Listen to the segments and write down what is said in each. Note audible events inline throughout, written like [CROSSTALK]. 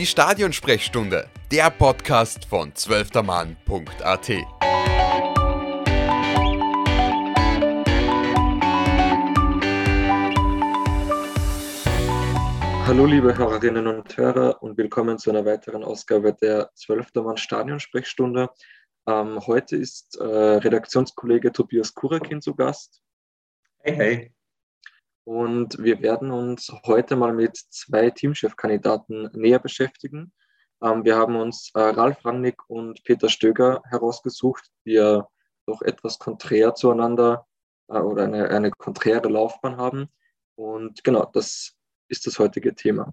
Die Stadionsprechstunde, der Podcast von zwölftermann.at. Hallo liebe Hörerinnen und Hörer und willkommen zu einer weiteren Ausgabe der Zwölftermann Stadionsprechstunde. Ähm, heute ist äh, Redaktionskollege Tobias Kurakin zu Gast. Hey, hey. Und wir werden uns heute mal mit zwei Teamchefkandidaten näher beschäftigen. Ähm, wir haben uns äh, Ralf Rangnick und Peter Stöger herausgesucht, die ja doch etwas konträr zueinander äh, oder eine, eine konträre Laufbahn haben. Und genau, das ist das heutige Thema.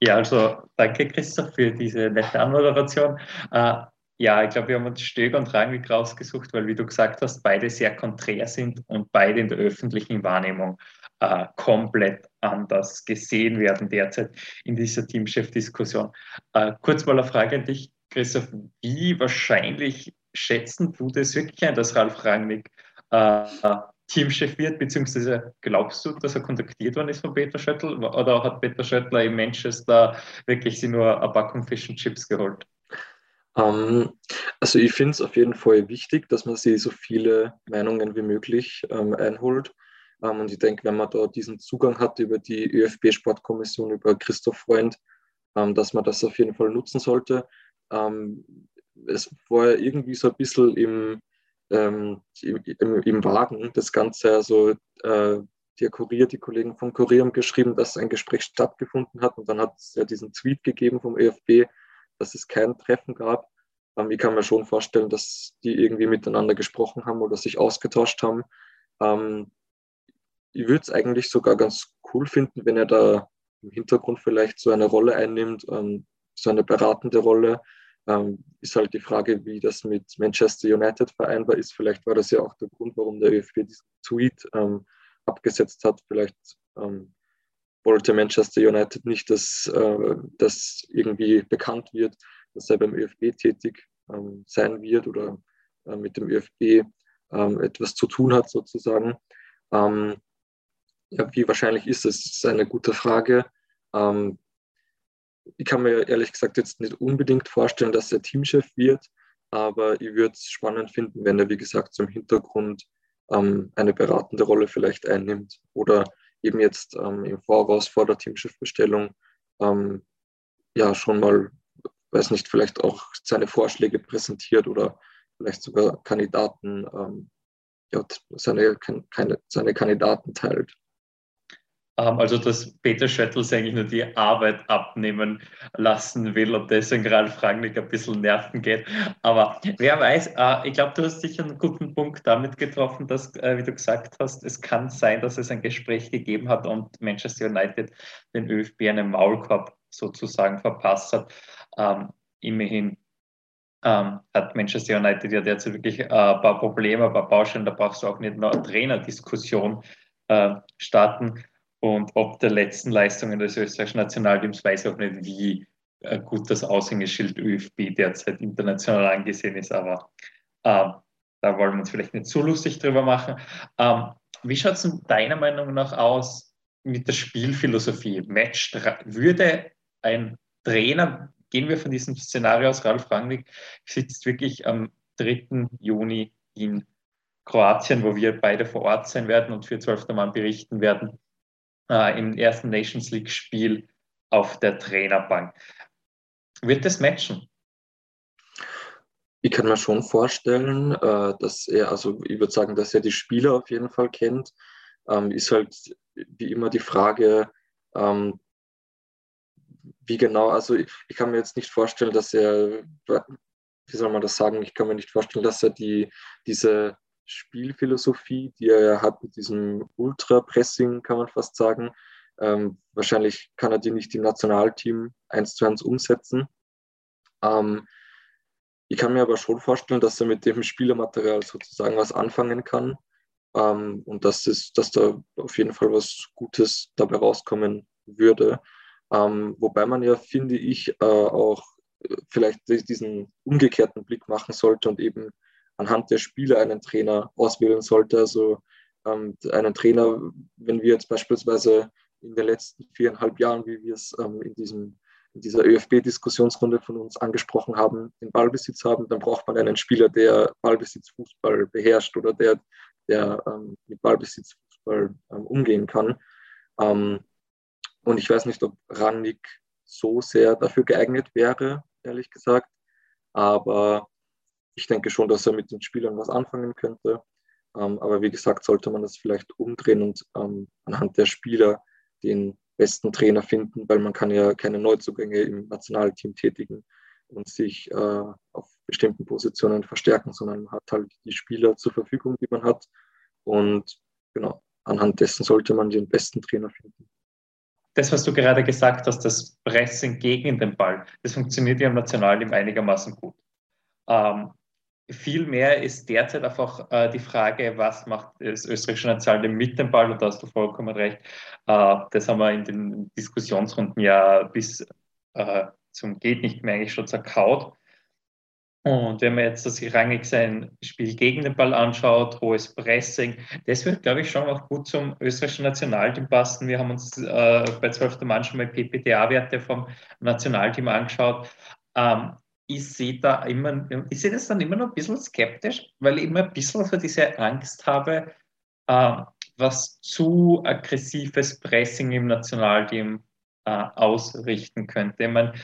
Ja, also danke Christoph für diese nette Anmoderation. Äh, ja, ich glaube, wir haben uns Stöger und Rangnick rausgesucht, weil, wie du gesagt hast, beide sehr konträr sind und beide in der öffentlichen Wahrnehmung äh, komplett anders gesehen werden derzeit in dieser Teamchef-Diskussion. Äh, kurz mal eine Frage an dich, Christoph. Wie wahrscheinlich schätzen du das wirklich ein, dass Ralf Rangnick äh, Teamchef wird, beziehungsweise glaubst du, dass er kontaktiert worden ist von Peter Schöttl oder hat Peter Schöttler in Manchester wirklich sie nur eine Packung Fish Chips geholt? Ähm, also ich finde es auf jeden Fall wichtig, dass man sich so viele Meinungen wie möglich ähm, einholt. Ähm, und ich denke, wenn man da diesen Zugang hat über die ÖFB-Sportkommission, über Christoph Freund, ähm, dass man das auf jeden Fall nutzen sollte. Ähm, es war irgendwie so ein bisschen im, ähm, im, im, Wagen das Ganze. Also äh, der Kurier, die Kollegen vom Kurier haben geschrieben, dass ein Gespräch stattgefunden hat und dann hat es ja diesen Tweet gegeben vom ÖFB, dass es kein Treffen gab. Ähm, ich kann mir schon vorstellen, dass die irgendwie miteinander gesprochen haben oder sich ausgetauscht haben. Ähm, ich würde es eigentlich sogar ganz cool finden, wenn er da im Hintergrund vielleicht so eine Rolle einnimmt, ähm, so eine beratende Rolle. Ähm, ist halt die Frage, wie das mit Manchester United vereinbar ist. Vielleicht war das ja auch der Grund, warum der ÖFB diesen Tweet ähm, abgesetzt hat. Vielleicht ähm, wollte Manchester United nicht, dass äh, das irgendwie bekannt wird, dass er beim ÖFB tätig ähm, sein wird oder äh, mit dem ÖFB ähm, etwas zu tun hat sozusagen. Ähm, ja, wie wahrscheinlich ist es? Das ist eine gute Frage. Ähm, ich kann mir ehrlich gesagt jetzt nicht unbedingt vorstellen, dass er Teamchef wird, aber ich würde es spannend finden, wenn er, wie gesagt, zum Hintergrund ähm, eine beratende Rolle vielleicht einnimmt oder eben jetzt ähm, im Voraus vor der Teamschiffbestellung ähm, ja schon mal, weiß nicht, vielleicht auch seine Vorschläge präsentiert oder vielleicht sogar Kandidaten, ähm, ja, seine, keine, seine Kandidaten teilt. Ähm, also, dass Peter Schöttels eigentlich nur die Arbeit abnehmen lassen will und deswegen Ralf Rangnick ein bisschen nerven geht. Aber wer weiß, äh, ich glaube, du hast sicher einen guten Punkt damit getroffen, dass, äh, wie du gesagt hast, es kann sein, dass es ein Gespräch gegeben hat und Manchester United den ÖFB einen Maulkorb sozusagen verpasst hat. Ähm, immerhin ähm, hat Manchester United ja derzeit wirklich äh, ein paar Probleme, ein paar Baustellen, da brauchst du auch nicht nur eine Trainerdiskussion äh, starten. Und ob der letzten Leistungen des österreichischen Nationalteams weiß ich auch nicht, wie äh, gut das Aushängeschild ÖFB derzeit international angesehen ist, aber äh, da wollen wir uns vielleicht nicht zu lustig drüber machen. Ähm, wie schaut es deiner Meinung nach aus mit der Spielphilosophie? Match würde ein Trainer, gehen wir von diesem Szenario aus, Ralf Rangnick sitzt wirklich am 3. Juni in Kroatien, wo wir beide vor Ort sein werden und für 12. Mann berichten werden äh, im ersten Nations League-Spiel auf der Trainerbank. Wird das matchen? Ich kann mir schon vorstellen, äh, dass er, also ich würde sagen, dass er die Spieler auf jeden Fall kennt. Ähm, ist halt wie immer die Frage, ähm, wie genau, also ich, ich, kann mir jetzt nicht vorstellen, dass er, wie soll man das sagen, ich kann mir nicht vorstellen, dass er die, diese Spielphilosophie, die er hat mit diesem Ultra-Pressing, kann man fast sagen. Ähm, wahrscheinlich kann er die nicht im Nationalteam eins zu eins umsetzen. Ähm, ich kann mir aber schon vorstellen, dass er mit dem Spielermaterial sozusagen was anfangen kann ähm, und dass, es, dass da auf jeden Fall was Gutes dabei rauskommen würde. Ähm, wobei man ja, finde ich, äh, auch vielleicht diesen umgekehrten Blick machen sollte und eben anhand der Spiele einen Trainer auswählen sollte. Also ähm, einen Trainer, wenn wir jetzt beispielsweise in den letzten viereinhalb Jahren, wie wir es ähm, in, diesem, in dieser ÖFB-Diskussionsrunde von uns angesprochen haben, den Ballbesitz haben, dann braucht man einen Spieler, der Ballbesitzfußball beherrscht oder der, der ähm, mit Ballbesitzfußball ähm, umgehen kann. Ähm, und ich weiß nicht, ob Rangnick so sehr dafür geeignet wäre, ehrlich gesagt. Aber ich denke schon, dass er mit den Spielern was anfangen könnte. Ähm, aber wie gesagt, sollte man das vielleicht umdrehen und ähm, anhand der Spieler den besten Trainer finden, weil man kann ja keine Neuzugänge im Nationalteam tätigen und sich äh, auf bestimmten Positionen verstärken, sondern man hat halt die Spieler zur Verfügung, die man hat. Und genau, anhand dessen sollte man den besten Trainer finden. Das, was du gerade gesagt hast, das Pressen gegen den Ball, das funktioniert ja im Nationalteam einigermaßen gut. Ähm, Vielmehr ist derzeit einfach äh, die Frage, was macht das österreichische Nationalteam mit dem Ball? Und da hast du vollkommen recht. Äh, das haben wir in den Diskussionsrunden ja bis äh, zum Geht nicht mehr eigentlich schon zerkaut. Und wenn man jetzt das Rangig sein Spiel gegen den Ball anschaut, hohes Pressing, das wird, glaube ich, schon auch gut zum österreichischen Nationalteam passen. Wir haben uns äh, bei 12. Mann schon mal PPTA-Werte vom Nationalteam angeschaut. Ähm, ich sehe da immer, ich sehe das dann immer noch ein bisschen skeptisch, weil ich immer ein bisschen so diese Angst habe, äh, was zu aggressives Pressing im Nationalteam äh, ausrichten könnte. Ich meine,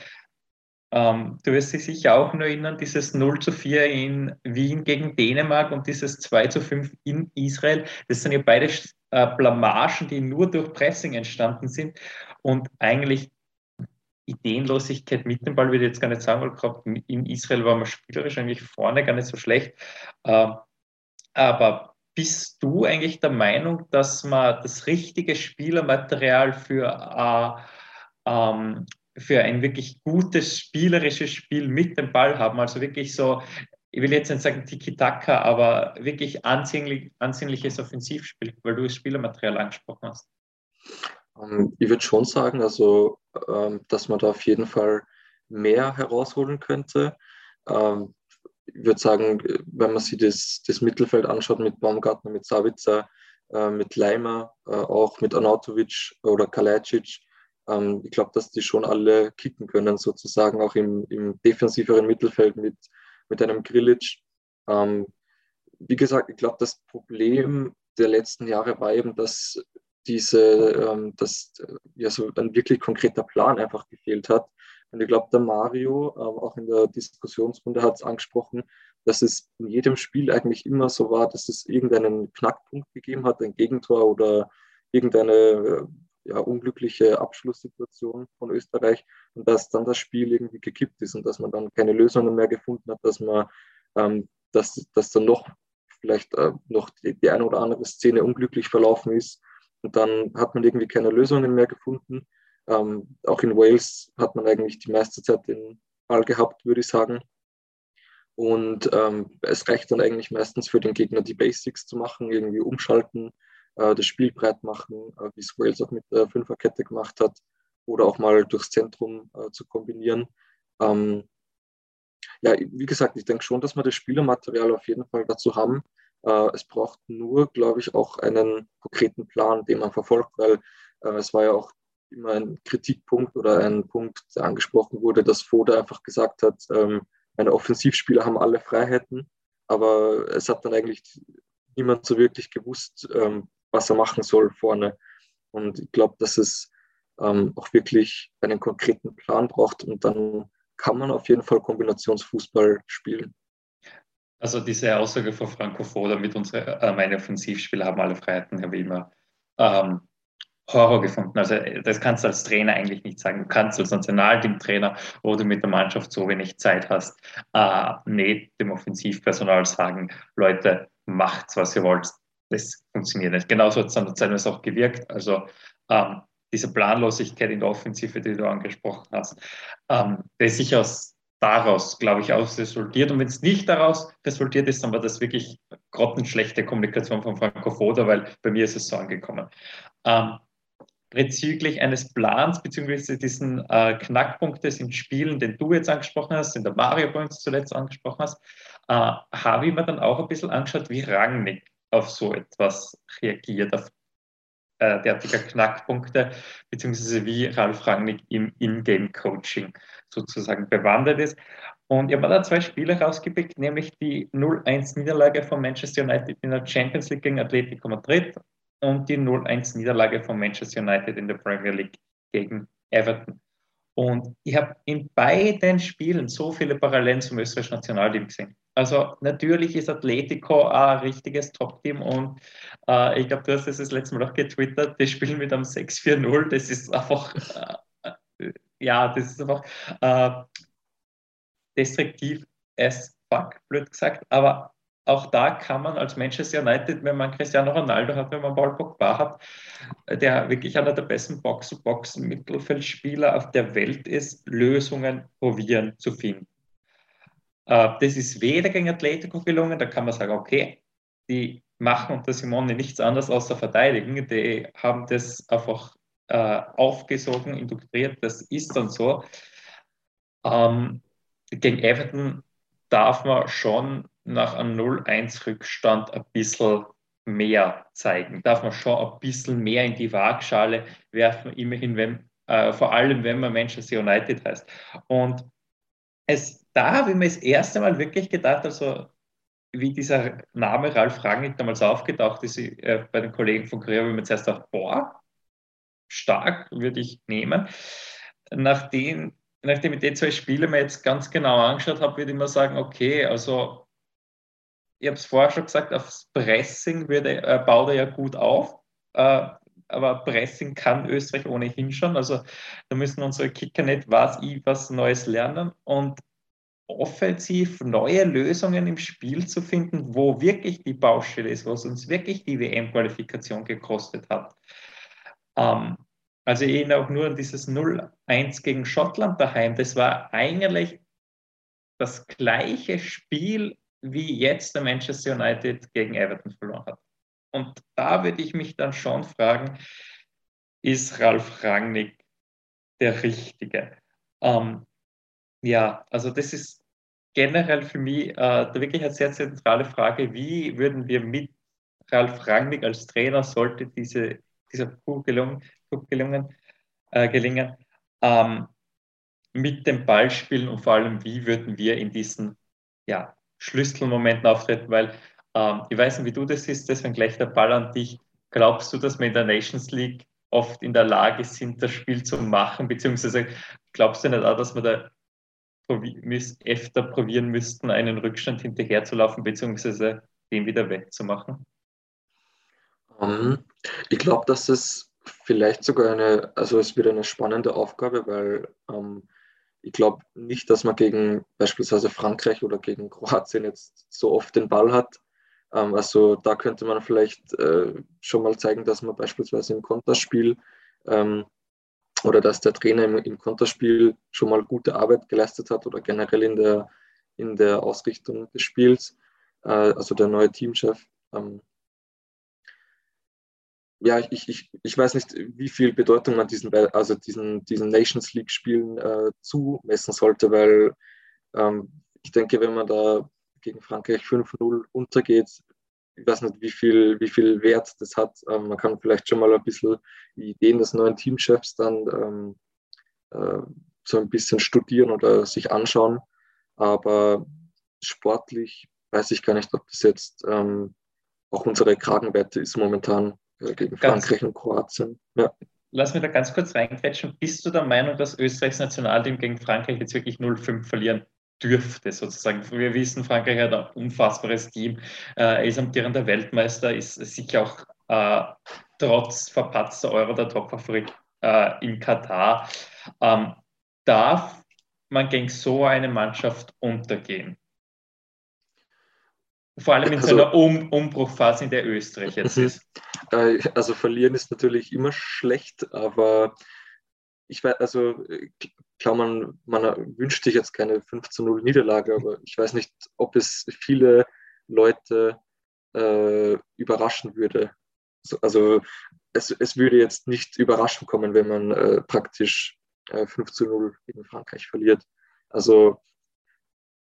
ähm, du wirst dich sicher auch nur erinnern, dieses 0 zu 4 in Wien gegen Dänemark und dieses 2 zu 5 in Israel. Das sind ja beide äh, Blamagen, die nur durch Pressing entstanden sind und eigentlich Ideenlosigkeit mit dem Ball, würde ich jetzt gar nicht sagen, weil gerade in Israel war man spielerisch eigentlich vorne gar nicht so schlecht. Ähm, aber bist du eigentlich der Meinung, dass man das richtige Spielermaterial für, äh, ähm, für ein wirklich gutes spielerisches Spiel mit dem Ball haben? Also wirklich so, ich will jetzt nicht sagen Tiki-Taka, aber wirklich ansehnlich, ansehnliches Offensivspiel, weil du das Spielermaterial angesprochen hast. Ähm, ich würde schon sagen, also, ähm, dass man da auf jeden Fall mehr herausholen könnte. Ähm, ich würde sagen, wenn man sich das, das Mittelfeld anschaut mit Baumgartner, mit Savica, äh, mit Leimer, äh, auch mit Anatovic oder Kalajdzic, ich glaube, dass die schon alle kicken können, sozusagen auch im, im defensiveren Mittelfeld mit, mit einem Grilic. wie gesagt, ich glaube, das Problem der letzten Jahre war eben, dass diese, ähm, dass ja so ein wirklich konkreter Plan einfach gefehlt hat. Und ich glaube, der Mario, ähm, auch in der Diskussionsrunde, hat es angesprochen, dass es in jedem Spiel eigentlich immer so war, dass es irgendeinen Knackpunkt gegeben hat, ein Gegentor oder irgendeine äh, ja, unglückliche Abschlusssituation von Österreich und dass dann das Spiel irgendwie gekippt ist und dass man dann keine Lösungen mehr gefunden hat, dass man, ähm, dass, dass dann noch vielleicht äh, noch die, die eine oder andere Szene unglücklich verlaufen ist und dann hat man irgendwie keine Lösungen mehr gefunden. Ähm, auch in Wales hat man eigentlich die meiste Zeit den Ball gehabt, würde ich sagen. Und ähm, es reicht dann eigentlich meistens für den Gegner, die Basics zu machen, irgendwie umschalten, äh, das Spiel breit machen, äh, wie es Wales auch mit der Fünferkette gemacht hat, oder auch mal durchs Zentrum äh, zu kombinieren. Ähm, ja, wie gesagt, ich denke schon, dass wir das Spielermaterial auf jeden Fall dazu haben. Äh, es braucht nur, glaube ich, auch einen konkreten Plan, den man verfolgt, weil äh, es war ja auch immer ein Kritikpunkt oder ein Punkt, der angesprochen wurde, dass Foda einfach gesagt hat, ähm, meine Offensivspieler haben alle Freiheiten, aber es hat dann eigentlich niemand so wirklich gewusst, ähm, was er machen soll vorne. Und ich glaube, dass es ähm, auch wirklich einen konkreten Plan braucht und dann kann man auf jeden Fall Kombinationsfußball spielen. Also diese Aussage von Franco Foda mit unsere, äh, meine Offensivspieler haben alle Freiheiten, habe ich immer ähm, Horror gefunden. Also das kannst du als Trainer eigentlich nicht sagen. Du kannst als Nationalteamtrainer, wo du mit der Mannschaft so wenig Zeit hast, äh, nicht dem Offensivpersonal sagen, Leute, macht was ihr wollt. Das funktioniert nicht. Genauso hat es dann auch gewirkt. Also ähm, diese Planlosigkeit in der Offensive, die du angesprochen hast, ähm, das ist sicher aus daraus, glaube ich, aus resultiert. Und wenn es nicht daraus resultiert ist, dann war das wirklich grottenschlechte Kommunikation von Franco Foda, weil bei mir ist es so angekommen. Ähm, bezüglich eines Plans, beziehungsweise diesen äh, Knackpunktes in Spielen, den du jetzt angesprochen hast, den der Mario bei uns zuletzt angesprochen hast, äh, habe ich mir dann auch ein bisschen angeschaut, wie Rangnick auf so etwas reagiert, auf äh, derartiger Knackpunkte, beziehungsweise wie Ralf Rangnick im In-Game-Coaching sozusagen bewandert ist. Und ich habe da zwei Spiele rausgepickt, nämlich die 0-1-Niederlage von Manchester United in der Champions League gegen Atletico Madrid und die 0-1-Niederlage von Manchester United in der Premier League gegen Everton. Und ich habe in beiden Spielen so viele Parallelen zum österreichischen Nationalteam gesehen. Also natürlich ist Atletico ein richtiges Top-Team und äh, ich glaube, du hast es das letzte Mal auch getwittert, das Spiel mit einem 6-4-0, das ist einfach, äh, ja, das ist einfach äh, destruktiv as fuck, blöd gesagt, aber auch da kann man als Manchester United, wenn man Cristiano Ronaldo hat, wenn man Paul Pogba hat, der wirklich einer der besten Box-to-Box-Mittelfeldspieler auf der Welt ist, Lösungen probieren zu finden. Äh, das ist weder gegen Atletico gelungen, da kann man sagen, okay, die machen unter Simone nichts anderes außer verteidigen, die haben das einfach äh, aufgesogen, induktioniert, das ist dann so. Ähm, gegen Everton darf man schon nach einem 0-1-Rückstand ein bisschen mehr zeigen. Darf man schon ein bisschen mehr in die Waagschale werfen, immerhin, wenn, äh, vor allem wenn man Manchester United heißt. Und es, da habe ich mir das erste Mal wirklich gedacht, also wie dieser Name Ralf Rangnick damals aufgetaucht ist äh, bei den Kollegen von Korea, habe ich mir zuerst gedacht, boah, stark würde ich nehmen. Nachdem, nachdem ich die zwei Spiele mir jetzt ganz genau angeschaut habe, würde ich mal sagen, okay, also ich habe es vorher schon gesagt, aufs Pressing würde, äh, baut er ja gut auf. Äh, aber Pressing kann Österreich ohnehin schon. Also da müssen unsere Kicker nicht was ich was Neues lernen. Und offensiv neue Lösungen im Spiel zu finden, wo wirklich die Baustelle ist, was uns wirklich die WM-Qualifikation gekostet hat. Ähm, also ich erinnere auch nur an dieses 0-1 gegen Schottland daheim. Das war eigentlich das gleiche Spiel wie jetzt der Manchester United gegen Everton verloren hat. Und da würde ich mich dann schon fragen, ist Ralf Rangnick der Richtige? Ähm, ja, also das ist generell für mich äh, wirklich eine sehr zentrale Frage, wie würden wir mit Ralf Rangnick als Trainer, sollte diese, dieser Coup gelungen, gelungen, äh, gelingen, ähm, mit dem Ball spielen und vor allem, wie würden wir in diesen ja, Schlüsselmomenten auftreten, weil ähm, ich weiß nicht, wie du das siehst, deswegen gleich der Ball an dich. Glaubst du, dass wir in der Nations League oft in der Lage sind, das Spiel zu machen, beziehungsweise glaubst du nicht auch, dass wir da öfter probieren müssten, einen Rückstand hinterherzulaufen, beziehungsweise den wieder wegzumachen? Um, ähm, ich glaube, dass es vielleicht sogar eine, also es wird eine spannende Aufgabe, weil ähm, ich glaube nicht, dass man gegen beispielsweise Frankreich oder gegen Kroatien jetzt so oft den Ball hat. Ähm, also da könnte man vielleicht äh, schon mal zeigen, dass man beispielsweise im Konterspiel ähm, oder dass der Trainer im, im Konterspiel schon mal gute Arbeit geleistet hat oder generell in der, in der Ausrichtung des Spiels. Äh, also der neue Teamchef. Ähm, ja, ich, ich, ich weiß nicht, wie viel Bedeutung man diesen, also diesen, diesen Nations League-Spielen äh, zumessen sollte, weil ähm, ich denke, wenn man da gegen Frankreich 5-0 untergeht, ich weiß nicht, wie viel, wie viel Wert das hat. Ähm, man kann vielleicht schon mal ein bisschen die Ideen des neuen Teamchefs dann ähm, äh, so ein bisschen studieren oder sich anschauen. Aber sportlich weiß ich gar nicht, ob das jetzt ähm, auch unsere Kragenwerte ist momentan gegen Frankreich und Kroatien. Ja. Lass mich da ganz kurz reingrätschen. Bist du der Meinung, dass Österreichs Nationalteam gegen Frankreich jetzt wirklich 0-5 verlieren dürfte, sozusagen? Wir wissen, Frankreich hat ein unfassbares Team. Äh, er ist amtierender Weltmeister, ist sicher auch äh, trotz verpatzter Euro der Topfavorit äh, in Katar. Ähm, darf man gegen so eine Mannschaft untergehen? Vor allem in also, so einer um Umbruchphase, in der Österreich jetzt mhm. ist. Äh, also verlieren ist natürlich immer schlecht, aber ich weiß, also klar, man, man wünscht sich jetzt keine 5 zu 0 Niederlage, aber ich weiß nicht, ob es viele Leute äh, überraschen würde. Also es, es würde jetzt nicht überraschend kommen, wenn man äh, praktisch äh, 5 zu 0 gegen Frankreich verliert. Also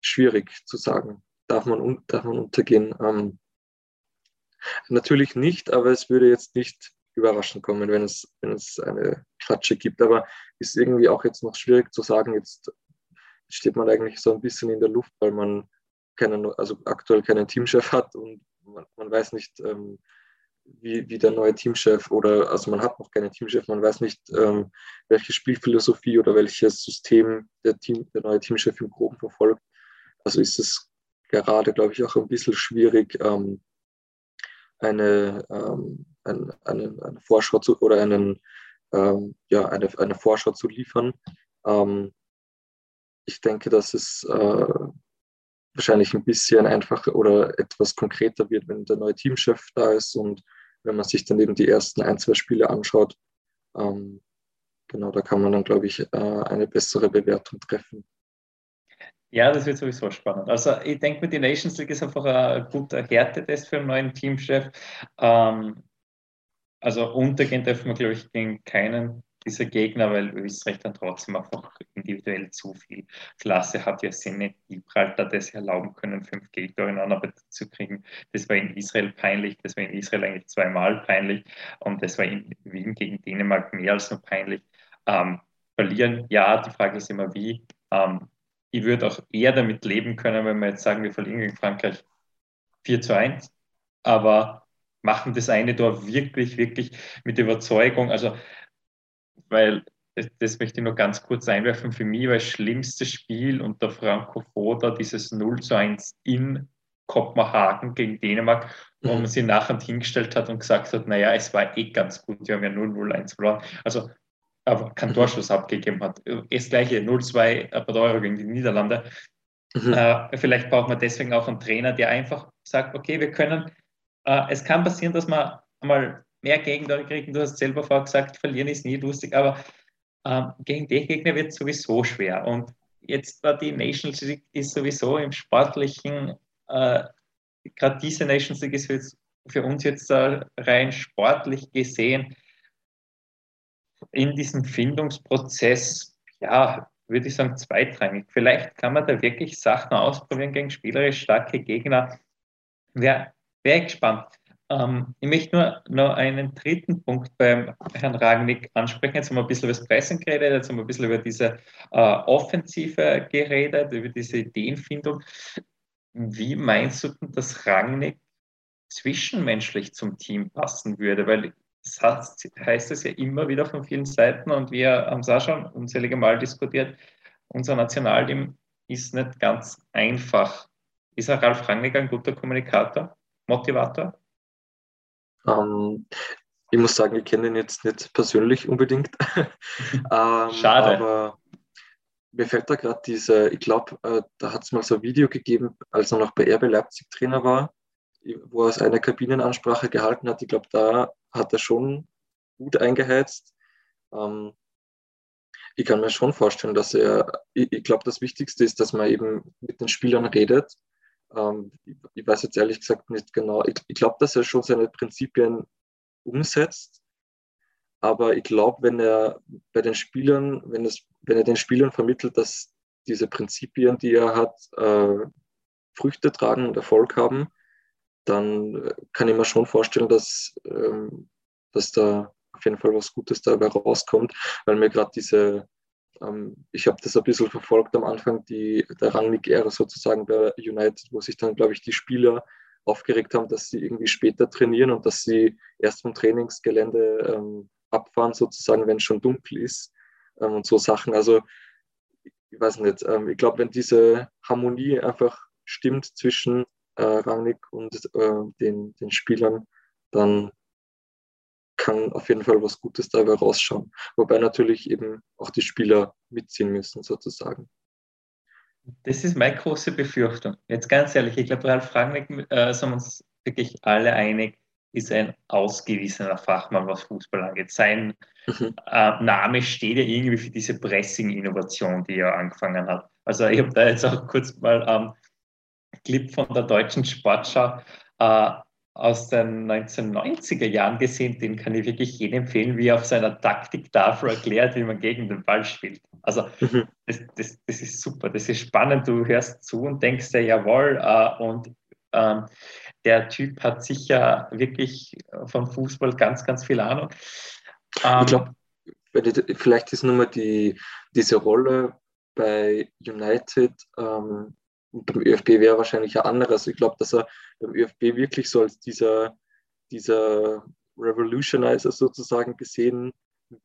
schwierig zu sagen darf man, darf man untergehen? Ähm, natürlich nicht, aber es würde jetzt nicht überraschend kommen, wenn es, wenn es eine Klatsche gibt. Aber ist irgendwie auch jetzt noch schwierig zu sagen, jetzt steht man eigentlich so ein bisschen in der Luft, weil man keinen, also aktuell keinen Teamchef hat und man, man weiß nicht, ähm, wie, wie der neue Teamchef oder, also man hat noch keinen Teamchef, man weiß nicht, ähm, welche Spielphilosophie oder welches System der, Team, der neue Teamchef im Groben verfolgt. Also ist es gerade, glaube ich, auch ein bisschen schwierig, ähm, eine, ähm, eine, eine, eine, Vorschau zu, oder einen, ähm, ja, eine, eine Vorschau zu liefern. Ähm, ich denke, dass es äh, wahrscheinlich ein bisschen einfacher oder etwas konkreter wird, wenn der neue Teamchef da ist und wenn man sich dann eben die ersten ein, zwei Spiele anschaut. Ähm, genau, da kann man dann, glaube ich, äh, eine bessere Bewertung treffen. Ja, das wird sowieso spannend. Also ich denke mir, die Nations League ist einfach ein guter Härtetest für einen neuen Teamchef. Ähm, also untergehen dürfen wir, glaube ich, gegen keinen dieser Gegner, weil Österreich dann trotzdem einfach individuell zu viel Klasse hat. Wir sind nicht Gibraltar, das erlauben können, fünf Gegner ineinander zu kriegen. Das war in Israel peinlich, das war in Israel eigentlich zweimal peinlich und das war in Wien gegen Dänemark mehr als nur peinlich. Ähm, verlieren, ja, die Frage ist immer wie. Ähm, ich würde auch eher damit leben können, wenn wir jetzt sagen, wir verlieren gegen Frankreich 4 zu 1, aber machen das eine Tor wirklich, wirklich mit Überzeugung. Also, weil das, möchte ich nur ganz kurz einwerfen. Für mich war das schlimmste Spiel unter Franco Foda dieses 0 zu 1 in Kopenhagen gegen Dänemark, wo mhm. man sich nachher hingestellt hat und gesagt hat, naja, es war eh ganz gut, wir haben ja 0-0-1 verloren. Also keinen mhm. Torschuss abgegeben hat. Das gleiche 0-2 bei der Euro gegen die Niederlande. Mhm. Äh, vielleicht braucht man deswegen auch einen Trainer, der einfach sagt, okay, wir können, äh, es kann passieren, dass man einmal mehr Gegner kriegen. Du hast selber vorher gesagt, verlieren ist nie lustig, aber äh, gegen die Gegner wird es sowieso schwer. Und jetzt war die Nations League ist sowieso im sportlichen, äh, gerade diese Nations League ist für uns jetzt rein sportlich gesehen in diesem Findungsprozess, ja, würde ich sagen, zweitrangig. Vielleicht kann man da wirklich Sachen ausprobieren gegen spielerisch starke Gegner. Wäre wär gespannt. Ähm, ich möchte nur noch einen dritten Punkt beim Herrn Ragnick ansprechen. Jetzt haben wir ein bisschen über das Pressen geredet, jetzt haben wir ein bisschen über diese äh, Offensive geredet, über diese Ideenfindung. Wie meinst du denn, dass Rangnick zwischenmenschlich zum Team passen würde? Weil das heißt es ja immer wieder von vielen Seiten und wir haben es auch schon unzählige Mal diskutiert. Unser Nationalteam ist nicht ganz einfach. Ist auch Ralf Rangnick ein guter Kommunikator, Motivator? Ähm, ich muss sagen, ich kenne ihn jetzt nicht persönlich unbedingt. [LAUGHS] ähm, Schade. Aber mir fällt da gerade diese, ich glaube, äh, da hat es mal so ein Video gegeben, als er noch bei RB Leipzig Trainer war, wo er eine Kabinenansprache gehalten hat. Ich glaube, da hat er schon gut eingeheizt. Ähm, ich kann mir schon vorstellen, dass er, ich, ich glaube, das Wichtigste ist, dass man eben mit den Spielern redet. Ähm, ich, ich, weiß jetzt ehrlich gesagt nicht genau. Ich, ich glaube, dass er schon seine Prinzipien umsetzt. Aber ich glaube, wenn er bei den Spielern, wenn, es, wenn er den Spielern vermittelt, dass diese Prinzipien, die er hat, äh, Früchte tragen und Erfolg haben, dann äh, kann ich mir schon vorstellen, dass, ähm, dass da auf jeden Fall was Gutes dabei rauskommt, weil mir gerade diese, ähm, ich habe das ein bisschen verfolgt am Anfang, die, der Rangnick-Ära sozusagen bei United, wo sich dann, glaube ich, die Spieler aufgeregt haben, dass sie irgendwie später trainieren und dass sie erst vom Trainingsgelände ähm, abfahren, sozusagen, wenn es schon dunkel ist ähm, und so Sachen. Also ich weiß nicht, ähm, ich glaube, wenn diese Harmonie einfach stimmt zwischen äh, Rangnick und äh, den, den Spielern, dann kann auf jeden Fall was Gutes dabei rausschauen. Wobei natürlich eben auch die Spieler mitziehen müssen, sozusagen. Das ist meine große Befürchtung. Jetzt ganz ehrlich, ich glaube, Ralf Rangnick, äh, sind wir uns wirklich alle einig, ist ein ausgewiesener Fachmann, was Fußball angeht. Sein mhm. äh, Name steht ja irgendwie für diese Pressing-Innovation, die er angefangen hat. Also ich habe da jetzt auch kurz mal ähm, Clip von der deutschen Sportschau äh, aus den 1990er Jahren gesehen. Den kann ich wirklich jedem empfehlen, wie er auf seiner Taktiktafel erklärt, wie man gegen den Ball spielt. Also mhm. das, das, das ist super, das ist spannend. Du hörst zu und denkst dir, jawohl, äh, und Ähm, der Typ hat sicher wirklich von Fußball ganz, ganz viel Ahnung. Ähm, ich glaube, vielleicht ist nur mal die, diese Rolle bei United ähm, und beim ÖFB wäre wahrscheinlich ein anderes. Ich glaube, dass er beim ÖFB wirklich so als dieser, dieser Revolutionizer sozusagen gesehen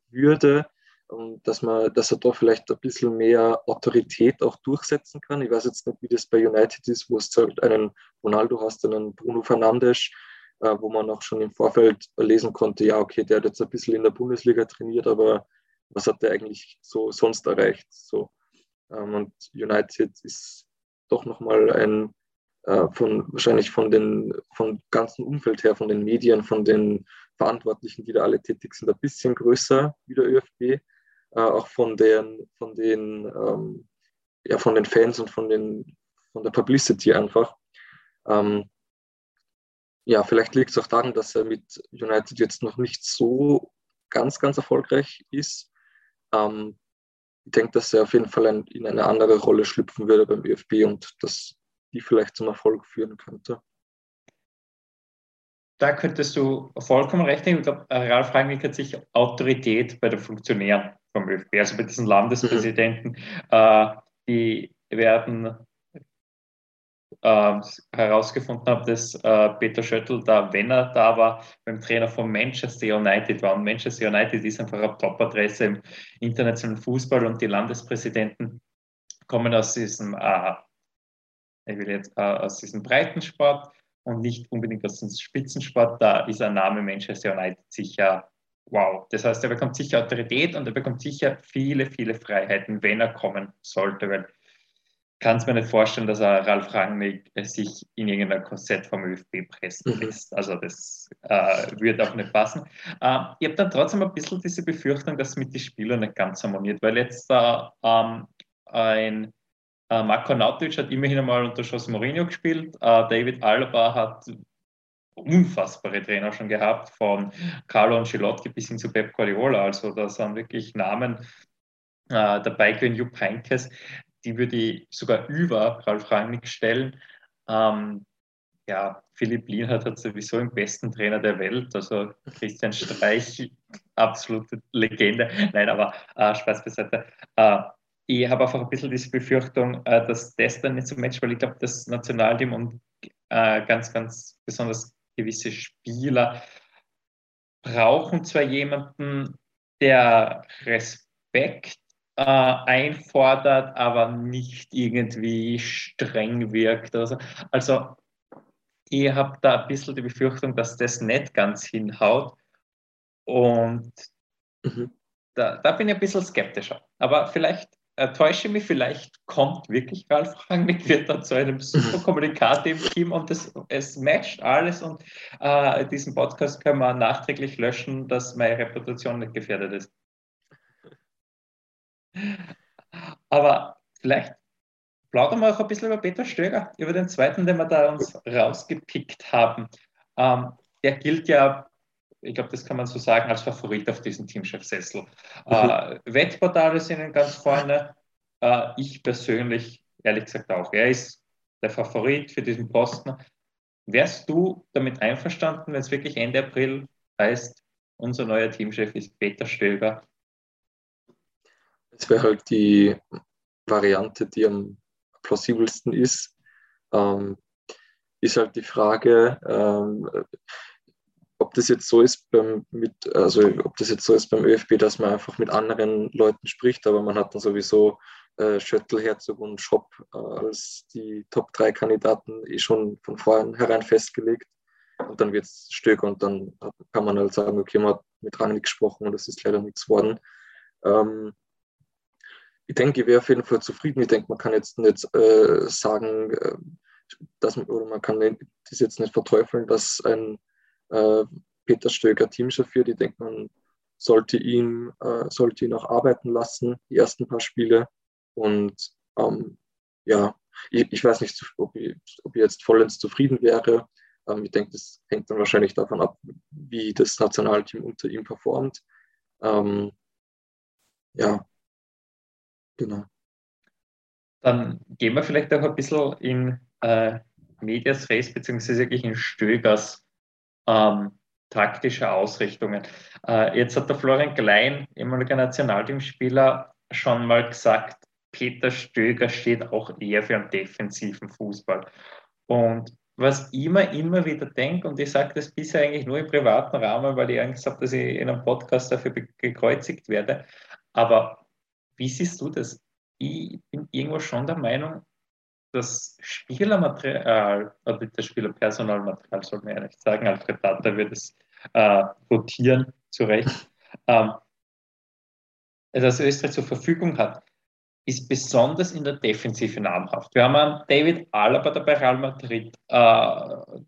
würde und dass man, dass er da vielleicht ein bisschen mehr Autorität auch durchsetzen kann. Ich weiß jetzt nicht, wie das bei United ist, wo es halt einen Ronaldo hast, einen Bruno Fernandes, äh, wo man auch schon im Vorfeld lesen konnte, ja, okay, der hat jetzt ein bisschen in der Bundesliga trainiert, aber was hat der eigentlich so sonst erreicht? So. Ähm, und United ist doch nochmal ein, äh, von, wahrscheinlich von den, vom ganzen Umfeld her, von den Medien, von den Verantwortlichen, die da alle tätig sind, ein bisschen größer wie der ÖFB, äh, auch von den, von den, ähm, ja, von den Fans und von den, von der Publicity einfach. Ähm, ja, vielleicht liegt es auch daran, dass er mit United jetzt noch nicht so ganz, ganz erfolgreich ist. Ähm, ich denke, dass er auf jeden Fall in eine andere Rolle schlüpfen würde beim ÖFB und dass die vielleicht zum Erfolg führen könnte. Da könntest du vollkommen recht haben. Ich glaube, Ralf Rangnick hat sich Autorität bei den Funktionären vom ÖFB, also bei diesen Landespräsidenten, mhm. äh, die werden äh, herausgefunden habe, dass äh, Peter Schöttl da, wenn er da war, beim Trainer von Manchester United war. Und Manchester United ist einfach eine Top-Adresse im internationalen Fußball und die Landespräsidenten kommen aus diesem, äh, ich will jetzt, äh, aus diesem Breitensport und nicht unbedingt aus dem Spitzensport. Da ist ein Name Manchester United sicher wow. Das heißt, er bekommt sicher Autorität und er bekommt sicher viele, viele Freiheiten, wenn er kommen sollte, weil kann es mir nicht vorstellen, dass er Ralf Rangnick sich in irgendein Korsett vom ÖFB pressen mhm. lässt. Also das äh, würde auch nicht passen. Äh, ich habe dann trotzdem ein bisschen diese Befürchtung, dass es mit den Spielern nicht ganz harmoniert, weil jetzt äh, ähm, ein äh, Marco Nautic hat immerhin einmal unter José Mourinho gespielt. Äh, David Alaba hat unfassbare Trainer schon gehabt, von Carlo Ancelotti bis hin zu Pep Guardiola. Also da sind wirklich Namen äh, dabei gewesen, Jupp Heynckes die würde ich sogar über Ralf Rangnick stellen. Ähm, ja, Philipp Lienhardt hat sowieso den besten Trainer der Welt, also [LAUGHS] Christian Streich, absolute Legende. Nein, aber äh, Spaß beiseite. Äh, ich habe einfach ein bisschen diese Befürchtung, äh, dass das dann nicht so matcht, weil ich glaube, das Nationalteam und äh, ganz, ganz besonders gewisse Spieler brauchen zwar jemanden, der Respekt äh, einfordert, aber nicht irgendwie streng wirkt. Also, also ich habe da ein bisschen die Befürchtung, dass das nicht ganz hinhaut. Und mhm. da, da bin ich ein bisschen skeptischer. Aber vielleicht äh, täusche mich, vielleicht kommt wirklich Ralf Rangnick, wird dann zu einem super Kommunikator im Team und das, es matcht alles und äh, diesen Podcast können wir nachträglich löschen, dass meine Reputation nicht gefährdet ist. Aber vielleicht plaudern wir auch ein bisschen über Peter Stöger, über den zweiten, den wir da uns rausgepickt haben. Ähm, der gilt ja, ich glaube, das kann man so sagen, als Favorit auf diesen Teamchefsessel. Mhm. Äh, Wettportale sind ganz vorne. Äh, ich persönlich, ehrlich gesagt, auch. Er ist der Favorit für diesen Posten. Wärst du damit einverstanden, wenn es wirklich Ende April heißt, unser neuer Teamchef ist Peter Stöger das wäre halt die Variante, die am plausibelsten ist. Ähm, ist halt die Frage, ähm, ob das jetzt so ist beim mit, also ob das jetzt so ist beim ÖFB, dass man einfach mit anderen Leuten spricht, aber man hat dann sowieso äh, Schöttl, Herzog und Schopp äh, als die Top 3 Kandidaten eh schon von vornherein festgelegt. Und dann wird es Stöger und dann kann man halt sagen, okay, man hat mit Rangnick gesprochen und es ist leider nichts worden. Ähm, ich denke, ich wäre auf jeden Fall zufrieden. Ich denke, man kann jetzt nicht äh, sagen, äh, dass man, oder man kann das jetzt nicht verteufeln, dass ein äh, Peter Stöger Teamchef wird. Ich denke, man sollte ihn, äh, sollte ihn auch arbeiten lassen, die ersten paar Spiele. Und ähm, ja, ich, ich, weiß nicht, ob ich, ob ich jetzt vollends zufrieden wäre. Ähm, ich denke, das hängt dann wahrscheinlich davon ab, wie das Nationalteam unter ihm performt. Ähm, ja, Genau. Dann gehen wir vielleicht auch ein bisschen in äh, Medias Res beziehungsweise wirklich in Stögers ähm, taktische Ausrichtungen. Äh, jetzt hat der Florian Klein, ehemaliger Nationalteamspieler, schon mal gesagt, Peter Stöger steht auch eher für einen defensiven Fußball. Und was ich immer, immer wieder denke, und ich sage das bisher eigentlich nur im privaten Rahmen, weil ich Angst habe, dass ich in einem Podcast dafür gekreuzigt werde. Aber wie siehst du das? Ich bin irgendwo schon der Meinung, das Spielermaterial, oder das Spielerpersonalmaterial, soll man ja nicht sagen, Alfred Data wird es äh, rotieren, zu Recht, ähm, das Österreich zur Verfügung hat, ist besonders in der Defensive namhaft. Wir haben einen David Alaba, der bei Real Madrid äh,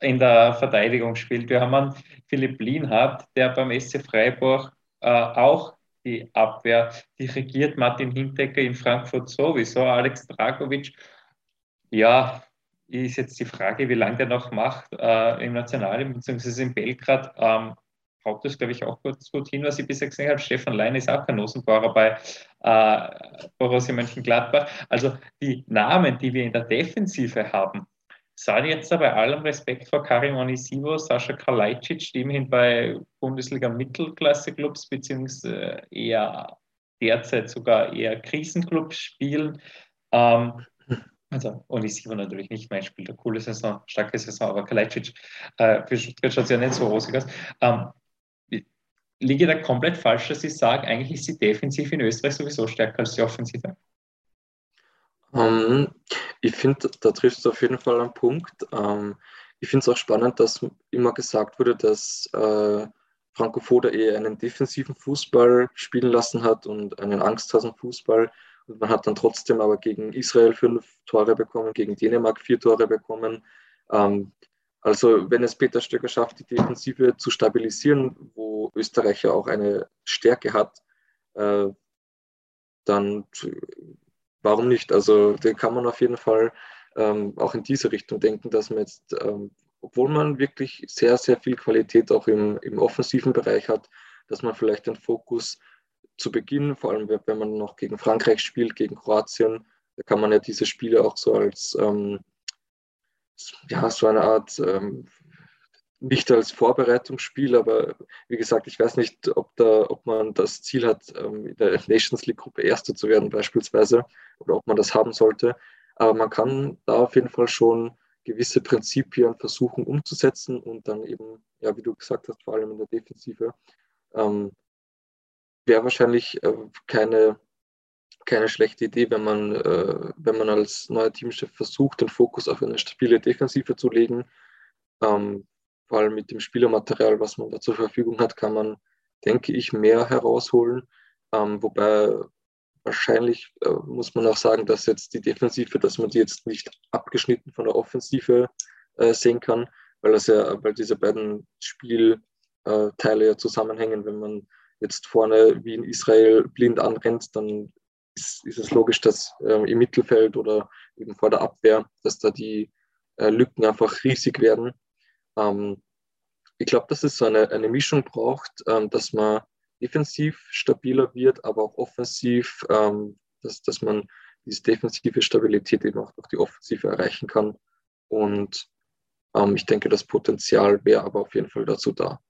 in der Verteidigung spielt. Wir haben einen Philipp Lienhardt, der beim SC Freiburg äh, auch die Abwehr dirigiert. Martin Hintecker in Frankfurt sowieso. Alex Dragovic, ja, ist jetzt die Frage, wie lange der noch macht äh, im Nationalen bzw. in Belgrad. Ähm, haut das, glaube ich, auch gut, gut hin, was ich bisher gesehen habe. Stefan Lein ist auch Kanossenbauer bei äh, Borussia Mönchengladbach. Also die Namen, die wir in der Defensive haben, sage jetzt bei allem Respekt vor Karim Onisivo, Sascha Kalajdzic, die immerhin bei Bundesliga-Mittelklasse-Clubs beziehungsweise eher derzeit sogar eher Krisenclubs spielen. Ähm, also Onisivo natürlich nicht mein Spiel, eine coole Saison, starke Saison, aber Kalajdzic äh, für schaut ja nicht so rosig aus. Ähm, liege da komplett falsch, dass ich sage, eigentlich ist die Defensive in Österreich sowieso stärker als die Offensive? Ähm, ich finde, da triffst du auf jeden Fall einen Punkt. Ähm, ich finde es auch spannend, dass immer gesagt wurde, dass äh, Franco Foda eher einen defensiven Fußball spielen lassen hat und einen Angsthasen-Fußball. Und man hat dann trotzdem aber gegen Israel fünf Tore bekommen, gegen Dänemark vier Tore bekommen. Ähm, also wenn es Peter Stöcker schafft, die Defensive zu stabilisieren, wo Österreich ja auch eine Stärke hat, äh, dann warum nicht? Also da kann man auf jeden Fall ähm, auch in diese Richtung denken, dass man jetzt, ähm, obwohl man wirklich sehr, sehr viel Qualität auch im, im offensiven Bereich hat, dass man vielleicht den Fokus zu Beginn, vor allem wenn man noch gegen Frankreich spielt, gegen Kroatien, da kann man ja diese Spiele auch so als ähm, ja, so eine Art, ähm, nicht als Vorbereitungsspiel, aber wie gesagt, ich weiß nicht, ob, da, ob man das Ziel hat, ähm, in der Nations League-Gruppe Erster zu werden beispielsweise, oder ob man das haben sollte. Aber man kann da auf jeden Fall schon gewisse Prinzipien versuchen umzusetzen und dann eben, ja, wie du gesagt hast, vor allem in der Defensive, ähm, wäre wahrscheinlich äh, keine keine schlechte Idee, wenn man, äh, wenn man als neuer Teamchef versucht, den Fokus auf eine stabile Defensive zu legen. Ähm, vor allem mit dem Spielermaterial, was man da zur Verfügung hat, kann man, denke ich, mehr herausholen. Ähm, wobei wahrscheinlich äh, muss man auch sagen, dass jetzt die Defensive, dass man die jetzt nicht abgeschnitten von der Offensive äh, sehen kann, weil das ja, weil diese beiden Spielteile ja zusammenhängen. Wenn man jetzt vorne wie in Israel blind anrennt, dann ist, ist es logisch, dass ähm, im Mittelfeld oder eben vor der Abwehr, dass da die äh, Lücken einfach riesig werden. Ähm, ich glaube, dass es so eine, eine Mischung braucht, ähm, dass man defensiv stabiler wird, aber auch offensiv, ähm, dass, dass man diese defensive Stabilität eben auch durch die Offensive erreichen kann. Und ähm, ich denke, das Potenzial wäre aber auf jeden Fall dazu da.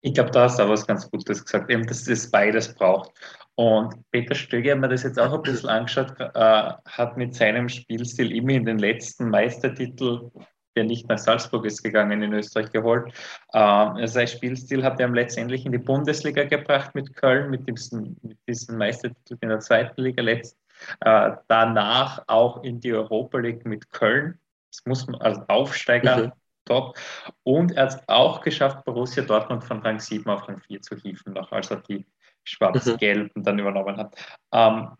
Ich glaube, da hast du auch was ganz Gutes gesagt, eben, dass es beides braucht. Und Peter Stöger, wenn man das jetzt auch ein bisschen angeschaut, äh, hat mit seinem Spielstil immer in den letzten Meistertitel, der nicht nach Salzburg ist gegangen, in Österreich geholt. Äh, sein Spielstil hat er letztendlich in die Bundesliga gebracht mit Köln, mit diesem, mit diesem Meistertitel in der zweiten Liga letzt. Äh, danach auch in die Europa League mit Köln. Das muss man als Aufsteiger. Mhm top. Und er hat es auch geschafft, Borussia Dortmund von Rang 7 auf Rang 4 zu hieven, noch als er die Schwarz-Gelben mhm. dann übernommen hat. Ähm,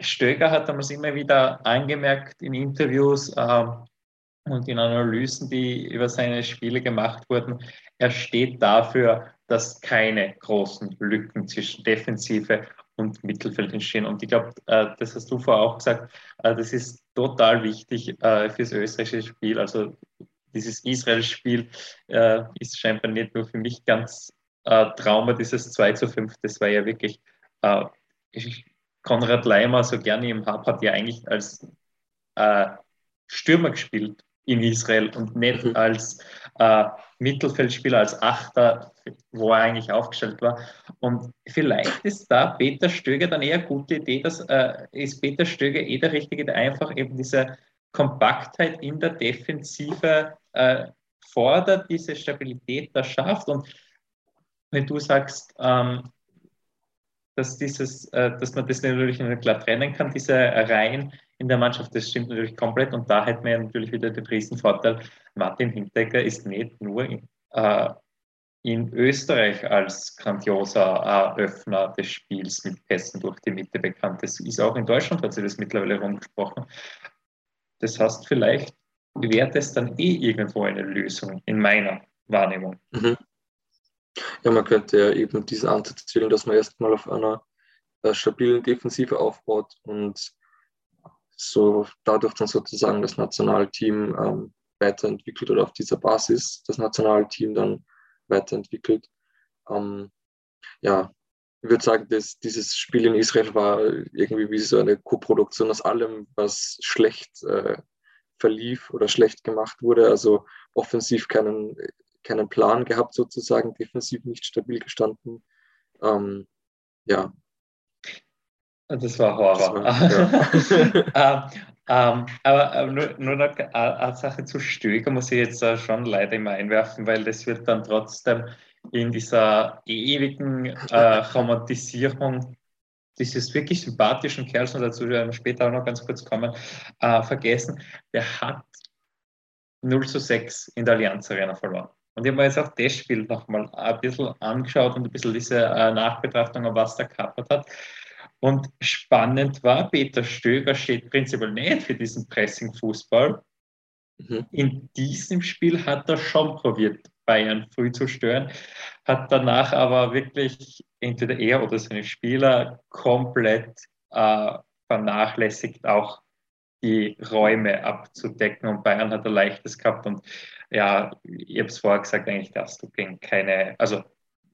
Stöger hat damals immer wieder angemerkt in Interviews ähm, und in Analysen, die über seine Spiele gemacht wurden, er steht dafür, dass keine großen Lücken zwischen Defensive und Mittelfeld entstehen. Und ich glaube, äh, das hast du vorher auch gesagt, äh, das ist total wichtig äh, fürs österreichische Spiel. Also dieses Israel-Spiel ist scheinbar nicht nur für mich ganz Trauma, dieses 2 zu 5. Das war ja wirklich, ich, Konrad Leimer, so gerne im habe, hat ja eigentlich als Stürmer gespielt in Israel und nicht mhm. als äh, Mittelfeldspieler, als Achter, wo er eigentlich aufgestellt war. Und vielleicht ist da Peter Stöger dann eher eine gute Idee, dass äh, ist Peter Stöger eh der Richtige, der einfach eben diese Kompaktheit in der Defensive äh, fordert, diese Stabilität da schafft. Und wenn du sagst, ähm, dass, dieses, äh, dass man das natürlich nicht klar trennen kann, diese Reihen in der Mannschaft, das stimmt natürlich komplett. Und da hätten wir natürlich wieder den Riesenvorteil, Martin Hinteregger ist nicht nur in, äh, in Österreich als grandioser äh, Öffner des Spiels mit Pässen durch die Mitte bekannt. Das ist auch in Deutschland, hat sich das mittlerweile rumgesprochen. Das heißt, vielleicht wäre das dann eh irgendwo eine Lösung in meiner Wahrnehmung. Mhm. Ja, man könnte ja eben diesen Ansatz zählen, dass man erstmal auf einer äh, stabilen Defensive aufbaut und so dadurch dann sozusagen das Nationalteam ähm, weiterentwickelt oder auf dieser Basis das Nationalteam dann weiterentwickelt. Ähm, ja, ich würde sagen, dass dieses Spiel in Israel war irgendwie wie so eine Co-Produktion aus allem, was schlecht äh, verlief oder schlecht gemacht wurde. Also offensiv keinen keinen Plan gehabt, sozusagen, defensiv nicht stabil gestanden. Ähm, ja. Das war Horror. Das war, [LAUGHS] ja. ähm, ähm, aber, aber, nur, nur noch eine Sache zu Stöger muss ich jetzt schon leider immer einwerfen, weil das wird dann trotzdem in dieser ewigen äh, Romantisierung dieses wirklich sympathischen Kerls, und dazu werden wir später auch noch ganz kurz kommen, äh, vergessen. Der hat 0 zu 6 in der Allianz Arena verloren. Und ich habe mir jetzt auch das Spiel nochmal ein bisschen angeschaut und ein bisschen diese äh, Nachbetrachtung, was der kappert hat. Und spannend war, Peter Stöger steht prinzipiell nicht für diesen Pressing-Fußball. Mhm. In diesem Spiel hat er schon probiert, Bayern früh zu stören, hat danach aber wirklich entweder er oder seine Spieler komplett äh, vernachlässigt, auch die Räume abzudecken. Und Bayern hat ein leichtes gehabt. Und ja, ich habe es vorher gesagt, eigentlich darfst du gegen keine, also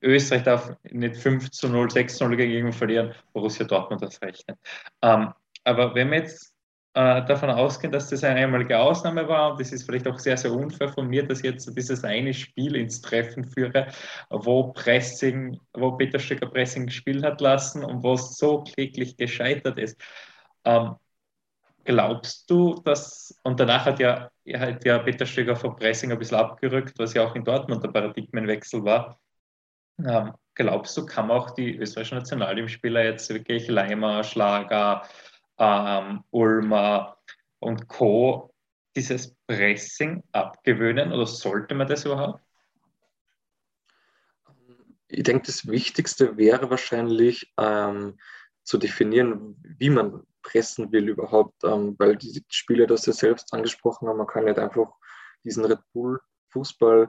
Österreich darf nicht 5 zu 0, 6 zu 0 gegen verlieren, Borussia Dortmund das rechnet. Ähm, aber wenn wir jetzt äh, davon ausgehen, dass das eine einmalige Ausnahme war, und das ist vielleicht auch sehr, sehr unfair von mir, dass ich jetzt dieses eine Spiel ins Treffen führe, wo Pressing, wo Peter Stöcker Pressing gespielt hat lassen und wo es so kläglich gescheitert ist. Ähm, Glaubst du, dass, und danach hat ja, hat ja Peter Stöger vom Pressing ein bisschen abgerückt, was ja auch in Dortmund der Paradigmenwechsel war. Ähm, glaubst du, kann man auch die österreichischen Nationalteamspieler jetzt wirklich Leimer, Schlager, ähm, Ulmer und Co. dieses Pressing abgewöhnen oder sollte man das überhaupt? Ich denke, das Wichtigste wäre wahrscheinlich ähm, zu definieren, wie man pressen will überhaupt, ähm, weil die Spieler das ja selbst angesprochen haben, man kann nicht einfach diesen Red Bull Fußball,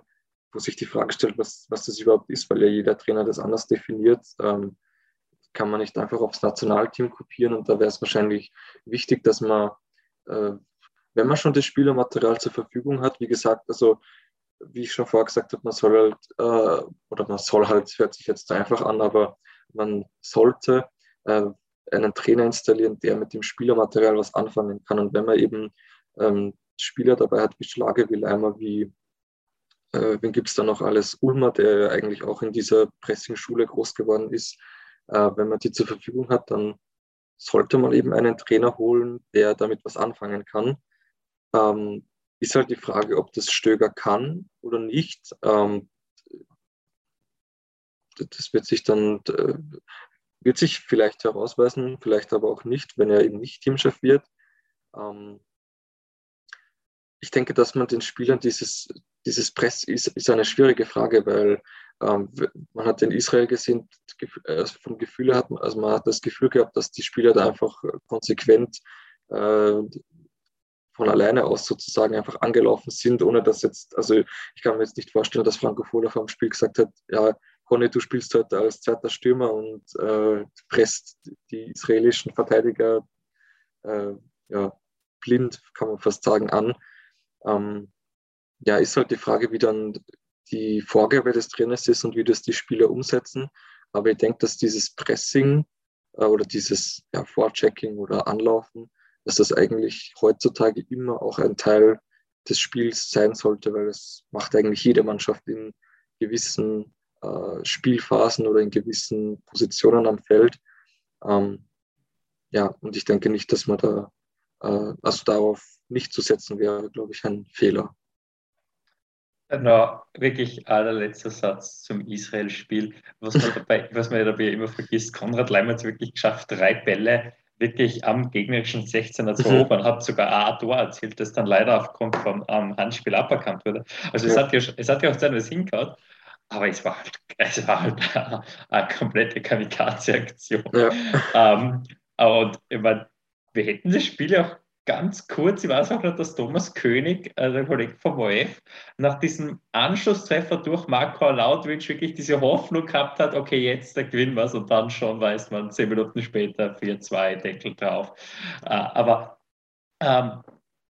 wo sich die Frage stellt, was, was das überhaupt ist, weil ja jeder Trainer das anders definiert, ähm, kann man nicht einfach aufs Nationalteam kopieren und da wäre es wahrscheinlich wichtig, dass man, äh, wenn man schon das Spielermaterial zur Verfügung hat, wie gesagt, also wie ich schon vorher gesagt habe, man soll halt, äh, oder man soll halt, hört sich jetzt einfach an, aber man sollte äh, einen Trainer installieren, der mit dem Spielermaterial was anfangen kann. Und wenn man eben ähm, Spieler dabei hat, wie Schlage, wie Leimer, wie äh, wen gibt es da noch alles? Ulmer, der eigentlich auch in dieser Pressing-Schule groß geworden ist. Äh, wenn man die zur Verfügung hat, dann sollte man eben einen Trainer holen, der damit was anfangen kann. Ähm, ist halt die Frage, ob das Stöger kann oder nicht. Ähm, das wird sich dann wird sich vielleicht herausweisen, vielleicht aber auch nicht, wenn er eben nicht Teamchef wird. Ähm, ich denke, dass man den Spielern dieses, dieses Press ist, ist eine schwierige Frage, weil ähm, man hat in Israel gesehen, äh, vom Gefühl hat man, also man hat das Gefühl gehabt, dass die Spieler da einfach konsequent äh, von alleine aus sozusagen einfach angelaufen sind, ohne dass jetzt, also ich kann mir jetzt nicht vorstellen, dass Franco Foda vor dem Spiel gesagt hat, ja, Conny, du spielst heute als zweiter Stürmer und äh, presst die israelischen Verteidiger äh, ja, blind, kann man fast sagen, an. Ähm, ja, ist halt die Frage, wie dann die Vorgabe des Trainers ist und wie das die Spieler umsetzen. Aber ich denke, dass dieses Pressing äh, oder dieses ja, Vorchecking oder Anlaufen dass das eigentlich heutzutage immer auch ein Teil des Spiels sein sollte, weil das macht eigentlich jede Mannschaft in gewissen äh, Spielphasen oder in gewissen Positionen am Feld. Ähm, ja, und ich denke nicht, dass man da, äh, also darauf nicht zu setzen wäre, glaube ich, ein Fehler. Genau, wirklich allerletzter Satz zum Israel-Spiel. Was man dabei, [LAUGHS] was man dabei immer vergisst, Konrad Leim hat es wirklich geschafft, drei Bälle wirklich am gegnerischen 16er zu mhm. erobern, hat sogar ein Tor erzielt, das dann leider aufgrund vom um, Handspiel aberkannt wurde. Also ja. es, hat ja, es hat ja auch zeitweise hingehauen, aber es war halt, [LAUGHS] es war halt eine, [LAUGHS] eine komplette Kamikaze-Aktion. Ja. Um, und ich meine, wir hätten das Spiel ja auch ganz kurz, ich weiß auch noch, dass Thomas König, äh, der Kollege vom OF, nach diesem Anschlusstreffer durch Marco Lautwitsch wirklich diese Hoffnung gehabt hat, okay, jetzt der gewinnen wir und dann schon weiß man, zehn Minuten später 4-2, Deckel drauf. Äh, aber ähm,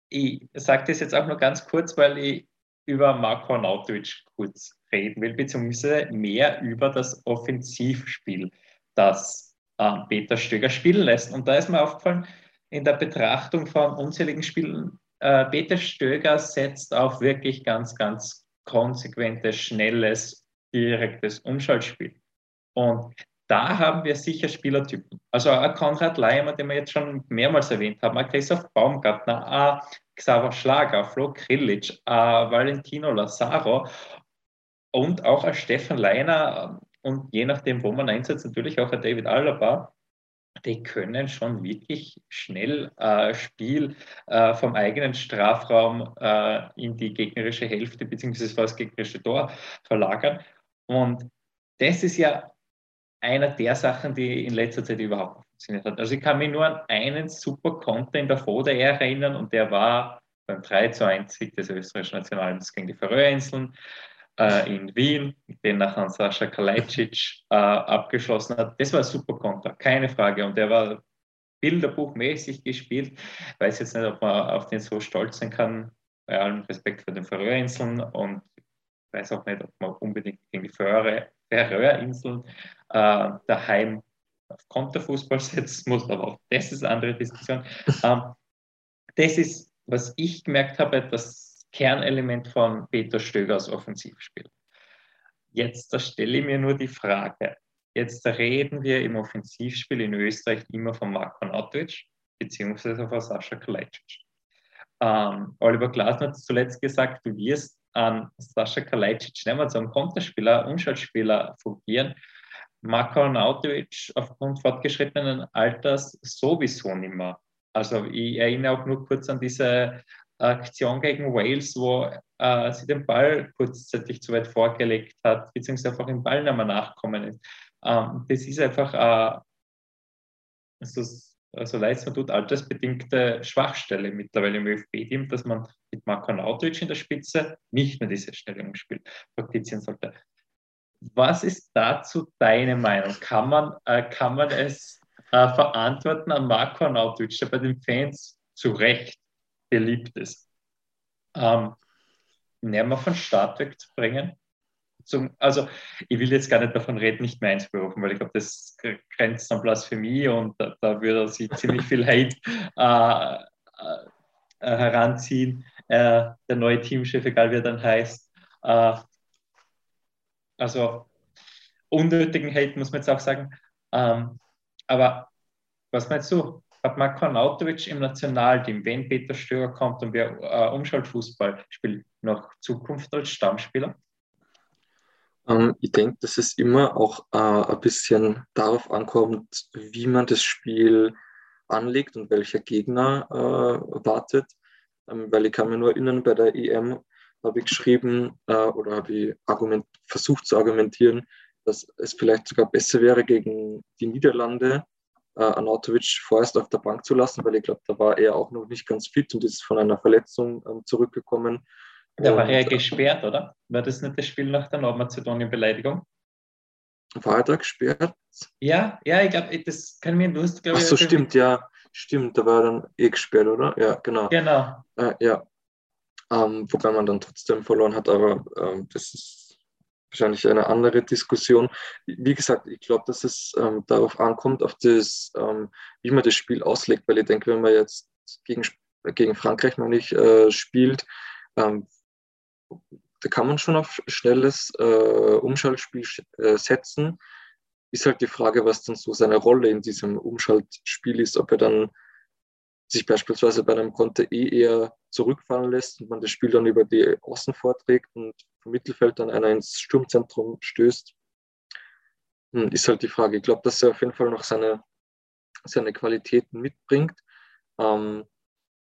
ich sage das jetzt auch nur ganz kurz, weil ich über Marco Nautovic kurz reden will, beziehungsweise mehr über das Offensivspiel, das äh, Peter Stöger spielen lässt. Und da ist mir aufgefallen, in der Betrachtung von unzähligen Spielen, äh, Peter Stöger setzt auf wirklich ganz, ganz konsequentes, schnelles, direktes Umschaltspiel. Und da haben wir sicher Spielertypen. Also ein Konrad Leimer, den wir jetzt schon mehrmals erwähnt haben, ein Christoph Baumgartner, ein Xaver Schlager, Flo Krillic, ein Valentino Lazaro und auch ein Stefan Leiner und je nachdem, wo man einsetzt, natürlich auch ein David Alaba die können schon wirklich schnell äh, Spiel äh, vom eigenen Strafraum äh, in die gegnerische Hälfte bzw. vor das gegnerische Tor verlagern. Und das ist ja einer der Sachen, die in letzter Zeit überhaupt nicht funktioniert hat. Also ich kann mich nur an einen super Konter in der Vode erinnern und der war beim 3 zu 1 Sieg des österreichischen Nationalteams gegen die Färöerinseln äh, in Wien, den nachher Sascha Kalajdzic äh, abgeschlossen hat. Das war ein super Konter, keine Frage. Und der war bilderbuchmäßig gespielt. Ich weiß jetzt nicht, ob man auf den so stolz sein kann, bei allem Respekt für den Färöerinseln und ich weiß auch nicht, ob man unbedingt gegen die Färöerinseln äh, daheim auf Konterfußball [LAUGHS] setzen muss, aber auch das ist eine andere Diskussion. Ähm, das ist, was ich gemerkt habe, dass Kernelement von Peter Stögers Offensivspiel. Jetzt da stelle ich mir nur die Frage, jetzt reden wir im Offensivspiel in Österreich immer von Marko Nautovic beziehungsweise von Sascha Kalajdzic. Ähm, Oliver Glasner hat zuletzt gesagt, du wirst an Sascha Kalajdzic nicht mehr zu einem Konterspieler, Umschaltspieler fungieren. Marko Nautovic aufgrund fortgeschrittenen Alters sowieso nicht mehr. Also ich erinnere auch nur kurz an diese Aktion gegen Wales, wo äh, sie den Ball kurzzeitig zu weit vorgelegt hat, beziehungsweise einfach im Ball nicht mehr nachkommen ist. Ähm, das ist einfach äh, also, also leid es mir tut, altersbedingte Schwachstelle mittlerweile im ÖFB-Team, dass man mit Marko Nautovic in der Spitze nicht mehr diese Stellungsspiel praktizieren sollte. Was ist dazu deine Meinung? Kann man, äh, kann man es äh, verantworten an Marco Nautovic, der bei den Fans zu Recht beliebt ist. Ähm, näher von Start wegzubringen. Zum, also ich will jetzt gar nicht davon reden, nicht mehr einzuberufen, weil ich glaube, das grenzt an Blasphemie und da, da würde sie ziemlich viel Hate äh, äh, heranziehen. Äh, der neue Teamchef, egal wie er dann heißt. Äh, also unnötigen Hate muss man jetzt auch sagen. Ähm, aber was meinst du? Hat Marko Nautovic im Nationalteam, wenn Peter Stöger kommt und wir äh, Umschaltfußball spielen, noch Zukunft als Stammspieler? Ähm, ich denke, dass es immer auch äh, ein bisschen darauf ankommt, wie man das Spiel anlegt und welcher Gegner äh, wartet. Ähm, weil ich kann mir nur erinnern, bei der EM habe ich geschrieben äh, oder habe ich argument, versucht zu argumentieren, dass es vielleicht sogar besser wäre gegen die Niederlande, äh, Anatovic vorerst auf der Bank zu lassen, weil ich glaube, da war er auch noch nicht ganz fit und ist von einer Verletzung ähm, zurückgekommen. Da war er gesperrt, oder? War das nicht das Spiel nach der Nordmazedonien-Beleidigung? War er da gesperrt? Ja, ja, ich glaube, das kann mir, du hast, glaube ich. Ach so, stimmt, ja, stimmt, da war er dann eh gesperrt, oder? Ja, genau. Genau. Äh, ja. Ähm, wobei man dann trotzdem verloren hat, aber ähm, das ist wahrscheinlich eine andere Diskussion. Wie gesagt, ich glaube, dass es ähm, darauf ankommt, auf das, ähm, wie man das Spiel auslegt, weil ich denke, wenn man jetzt gegen, gegen Frankreich, meine ich, äh, spielt, ähm, da kann man schon auf schnelles äh, Umschaltspiel äh, setzen. Ist halt die Frage, was dann so seine Rolle in diesem Umschaltspiel ist, ob er dann sich beispielsweise bei einem Konter eh eher zurückfallen lässt und man das Spiel dann über die Außen vorträgt und vom Mittelfeld dann einer ins Sturmzentrum stößt, hm, ist halt die Frage. Ich glaube, dass er auf jeden Fall noch seine, seine Qualitäten mitbringt ähm,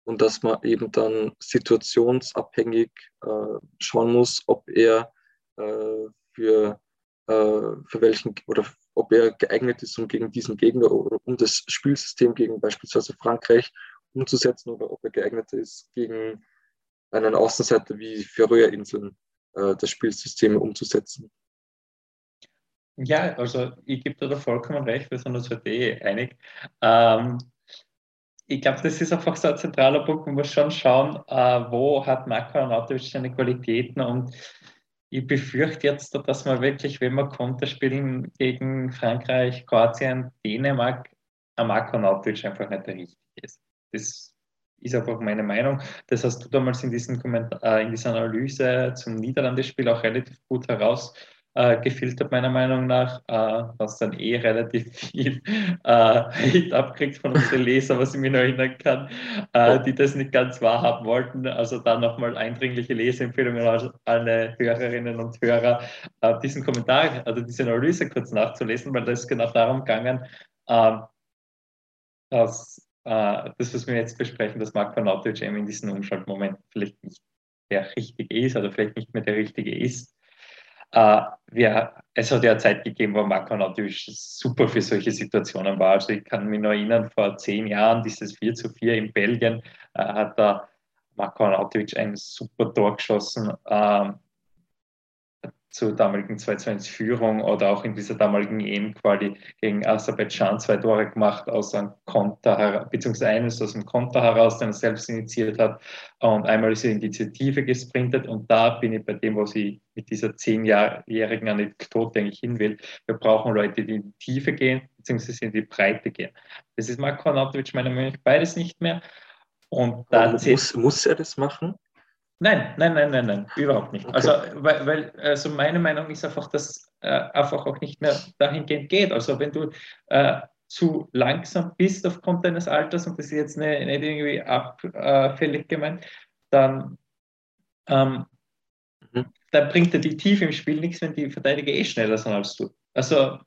und dass man eben dann situationsabhängig äh, schauen muss, ob er äh, für, äh, für welchen oder ob er geeignet ist, um gegen diesen Gegner oder um das Spielsystem gegen beispielsweise Frankreich umzusetzen oder ob er geeignet ist, gegen einen Außenseiter wie Färöerinseln äh, das Spielsystem umzusetzen. Ja, also ich gebe da vollkommen recht, wir sind uns heute eh einig. Ähm, ich glaube, das ist einfach so ein zentraler Punkt. Man muss schon schauen, äh, wo hat Marco Arnautovic seine Qualitäten und ich befürchte jetzt, dass man wirklich, wenn man Konter spielen gegen Frankreich, Kroatien, Dänemark, am Marco Arnautovic einfach nicht der richtige ist. Das ist einfach meine Meinung. Das hast du damals in, diesen Kommentar, äh, in dieser Analyse zum Niederlandespiel auch relativ gut heraus äh, gefiltert, meiner Meinung nach, äh, was dann eh relativ viel [LAUGHS] äh, Hate abkriegt von unseren Lesern, was ich mir noch erinnern kann, äh, die das nicht ganz wahrhaben wollten. Also da nochmal eindringliche Leseempfehlungen an alle Hörerinnen und Hörer, äh, diesen Kommentar, also diese Analyse kurz nachzulesen, weil das ist genau darum gegangen, ähm, dass äh, das, was wir jetzt besprechen, dass Mark Panautovic eben in diesen Umschaltmomenten vielleicht nicht der Richtige ist oder vielleicht nicht mehr der Richtige ist. Äh, wir, es hat ja Zeit gegeben, wo Marco natürlich super für solche Situationen war. Also ich kann mich noch erinnern, vor zehn Jahren, dieses 4 zu 4 in Belgien, äh, hat da Marco Arnautovic ein super Tor geschossen. Ähm, zur damaligen 2-2-Führung oder auch in dieser damaligen EM-Quali gegen Aserbaidschan zwei Tore gemacht aus einem Konter, beziehungsweise eines aus dem Konter heraus, den er selbst initiiert hat. Und einmal ist er in die Initiative gesprintet und da bin ich bei dem, was ich mit dieser zehnjährigen Anekdote eigentlich hin will. Wir brauchen Leute, die in die Tiefe gehen, beziehungsweise in die Breite gehen. Das ist Marko Arnautovic meiner Meinung nach beides nicht mehr. Und da muss, muss er das machen? Nein, nein, nein, nein, nein, überhaupt nicht. Okay. Also, weil, weil, also meine Meinung ist einfach, dass äh, einfach auch nicht mehr dahingehend geht. Also wenn du äh, zu langsam bist aufgrund deines Alters, und das ist jetzt nicht, nicht irgendwie abfällig gemeint, dann, ähm, mhm. dann bringt dir die Tiefe im Spiel nichts, wenn die Verteidiger eh schneller sind als du. Also.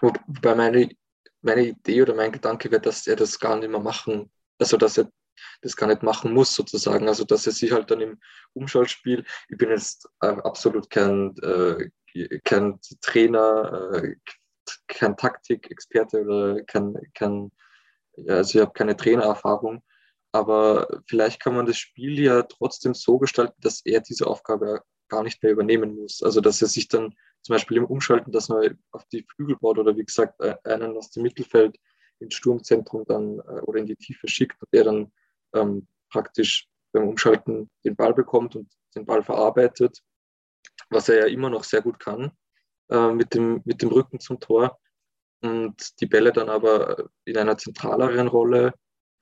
Wobei meine, meine Idee oder mein Gedanke wäre, dass er das gar nicht mehr machen, also dass er das gar nicht machen muss, sozusagen. Also, dass er sich halt dann im Umschaltspiel, ich bin jetzt äh, absolut kein, äh, kein Trainer, äh, kein Taktikexperte oder kein, kein also ich habe keine Trainererfahrung, aber vielleicht kann man das Spiel ja trotzdem so gestalten, dass er diese Aufgabe gar nicht mehr übernehmen muss. Also dass er sich dann zum Beispiel im Umschalten, dass man auf die Flügel baut oder wie gesagt einen aus dem Mittelfeld ins Sturmzentrum dann äh, oder in die Tiefe schickt und der dann ähm, praktisch beim Umschalten den Ball bekommt und den Ball verarbeitet, was er ja immer noch sehr gut kann äh, mit, dem, mit dem Rücken zum Tor und die Bälle dann aber in einer zentraleren Rolle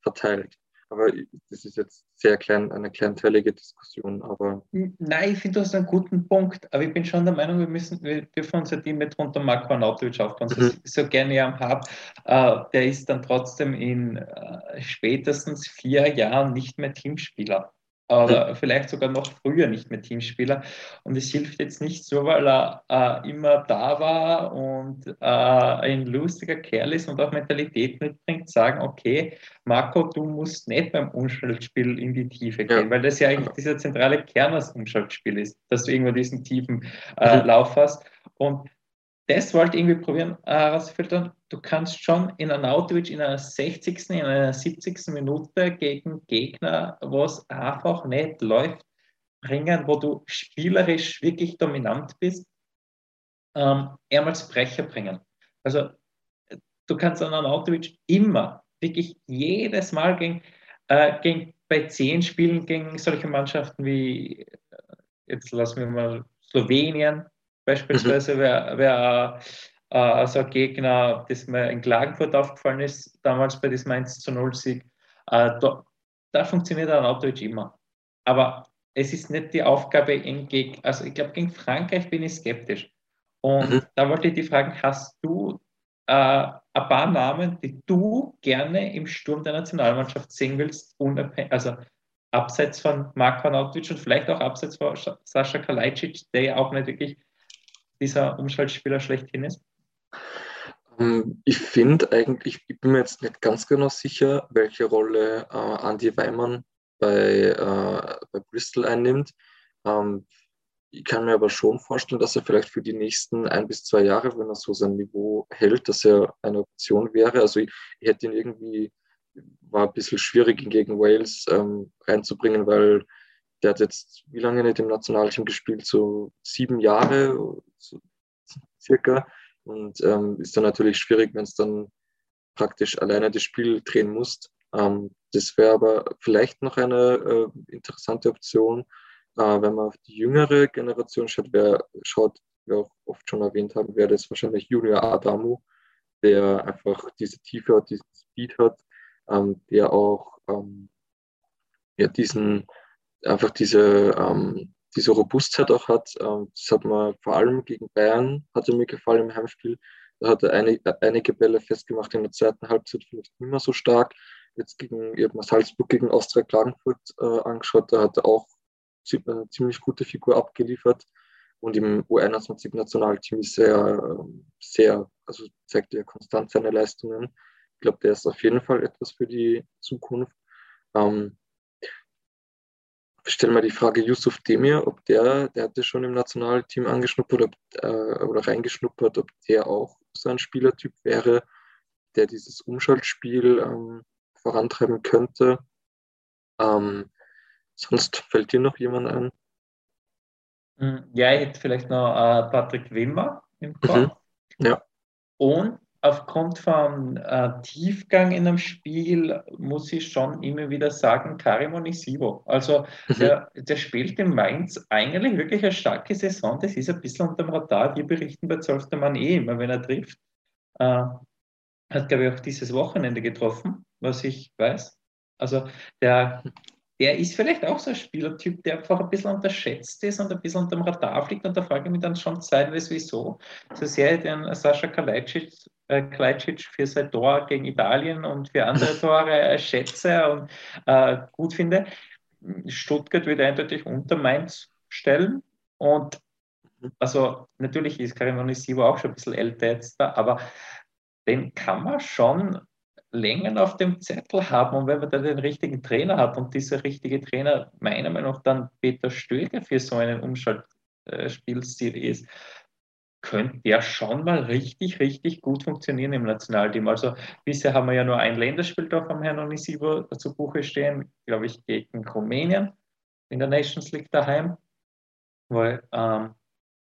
verteilt. Aber das ist jetzt sehr klein, eine kleinteilige Diskussion. Aber Nein, ich finde, du hast einen guten Punkt. Aber ich bin schon der Meinung, wir müssen, wir dürfen unser Team mit runter Marco Arnautovic aufbauen. Mhm. So, so gerne am habe. Äh, der ist dann trotzdem in äh, spätestens vier Jahren nicht mehr Teamspieler oder vielleicht sogar noch früher nicht mehr Teamspieler. Und es hilft jetzt nicht so, weil er äh, immer da war und äh, ein lustiger Kerl ist und auch Mentalität mitbringt, sagen, okay, Marco, du musst nicht beim Umschaltspiel in die Tiefe gehen, ja. weil das ja eigentlich dieser zentrale Kern des Umschaltspiels ist, dass du irgendwo diesen tiefen äh, mhm. Lauf hast. Und das wollte ich irgendwie probieren äh, herausfiltern. Du kannst schon in einer Autowitch in einer 60., in einer 70. Minute gegen Gegner, wo es einfach nicht läuft, bringen, wo du spielerisch wirklich dominant bist, ähm, als Brecher bringen. Also du kannst an Autowitch immer, wirklich jedes Mal gegen, äh, gegen bei zehn Spielen gegen solche Mannschaften wie, äh, jetzt lassen wir mal Slowenien, Beispielsweise mhm. wäre wär, äh, so ein Gegner, das mir in Klagenfurt aufgefallen ist, damals bei diesem 1 zu 0 Sieg. Äh, da funktioniert ein Outreach immer. Aber es ist nicht die Aufgabe, in gegen, also ich glaube, gegen Frankreich bin ich skeptisch. Und mhm. da wollte ich die fragen, hast du äh, ein paar Namen, die du gerne im Sturm der Nationalmannschaft sehen willst, also abseits von Marko Nautic und vielleicht auch abseits von Sascha Kalajdzic, der ja auch nicht wirklich dieser Umschaltspieler schlechthin ist? Ähm, ich finde eigentlich, ich bin mir jetzt nicht ganz genau sicher, welche Rolle äh, Andy Weimann bei, äh, bei Bristol einnimmt. Ähm, ich kann mir aber schon vorstellen, dass er vielleicht für die nächsten ein bis zwei Jahre, wenn er so sein Niveau hält, dass er eine Option wäre. Also ich, ich hätte ihn irgendwie, war ein bisschen schwierig, ihn gegen Wales ähm, reinzubringen, weil der hat jetzt wie lange nicht im Nationalteam gespielt? So sieben Jahre, so circa. Und ähm, ist dann natürlich schwierig, wenn es dann praktisch alleine das Spiel drehen musst. Ähm, das wäre aber vielleicht noch eine äh, interessante Option, äh, wenn man auf die jüngere Generation schaut, wer schaut, wir auch oft schon erwähnt haben, wäre das wahrscheinlich Junior Adamu, der einfach diese Tiefe hat, diesen Speed hat, ähm, der auch ähm, ja, diesen, einfach diese, ähm, diese Robustheit auch hat. Ähm, das hat man vor allem gegen Bayern, hat er mir gefallen im Heimspiel. Da hat er eine, einige Bälle festgemacht in der zweiten Halbzeit, vielleicht nicht mehr so stark. Jetzt gegen, mir Salzburg gegen Austria Klagenfurt äh, angeschaut, da hat er auch eine ziemlich gute Figur abgeliefert. Und im U21-Nationalteam ist er ähm, sehr, also zeigt er konstant seine Leistungen. Ich glaube, der ist auf jeden Fall etwas für die Zukunft. Ähm, stelle mir die Frage Yusuf Demir, ob der, der hatte schon im Nationalteam angeschnuppert ob, äh, oder reingeschnuppert, ob der auch so ein Spielertyp wäre, der dieses Umschaltspiel ähm, vorantreiben könnte. Ähm, sonst fällt dir noch jemand ein? Hm, ja, ich hätte vielleicht noch äh, Patrick Wimmer im Kopf. Mhm. Ja. Und aufgrund vom äh, Tiefgang in einem Spiel muss ich schon immer wieder sagen, Karim Onisivo. Also mhm. der, der spielt in Mainz eigentlich wirklich eine starke Saison. Das ist ein bisschen unter dem Radar. Wir berichten bei 12. Mann eh immer, wenn er trifft. Äh, hat, glaube ich, auch dieses Wochenende getroffen, was ich weiß. Also der, der ist vielleicht auch so ein Spielertyp, der einfach ein bisschen unterschätzt ist und ein bisschen unter dem Radar fliegt. Und da frage ich mich dann schon zeitweise, wieso. So sehr ich den Sascha Kalajdzic, äh, Kalajdzic für sein Tor gegen Italien und für andere [LAUGHS] Tore äh, schätze und äh, gut finde. Stuttgart wird eindeutig unter Mainz stellen. Und also natürlich ist Karim Onisivo auch schon ein bisschen älter jetzt da, aber den kann man schon länger auf dem Zettel haben. Und wenn man dann den richtigen Trainer hat und dieser richtige Trainer meiner Meinung nach dann Peter Stöger für so einen Umschaltspielstil ist, könnte der schon mal richtig, richtig gut funktionieren im Nationalteam. Also bisher haben wir ja nur ein Länderspiel da vom Herrn Onisivo zu Buche stehen, glaube ich, gegen Rumänien in der Nations League daheim. Weil, ähm,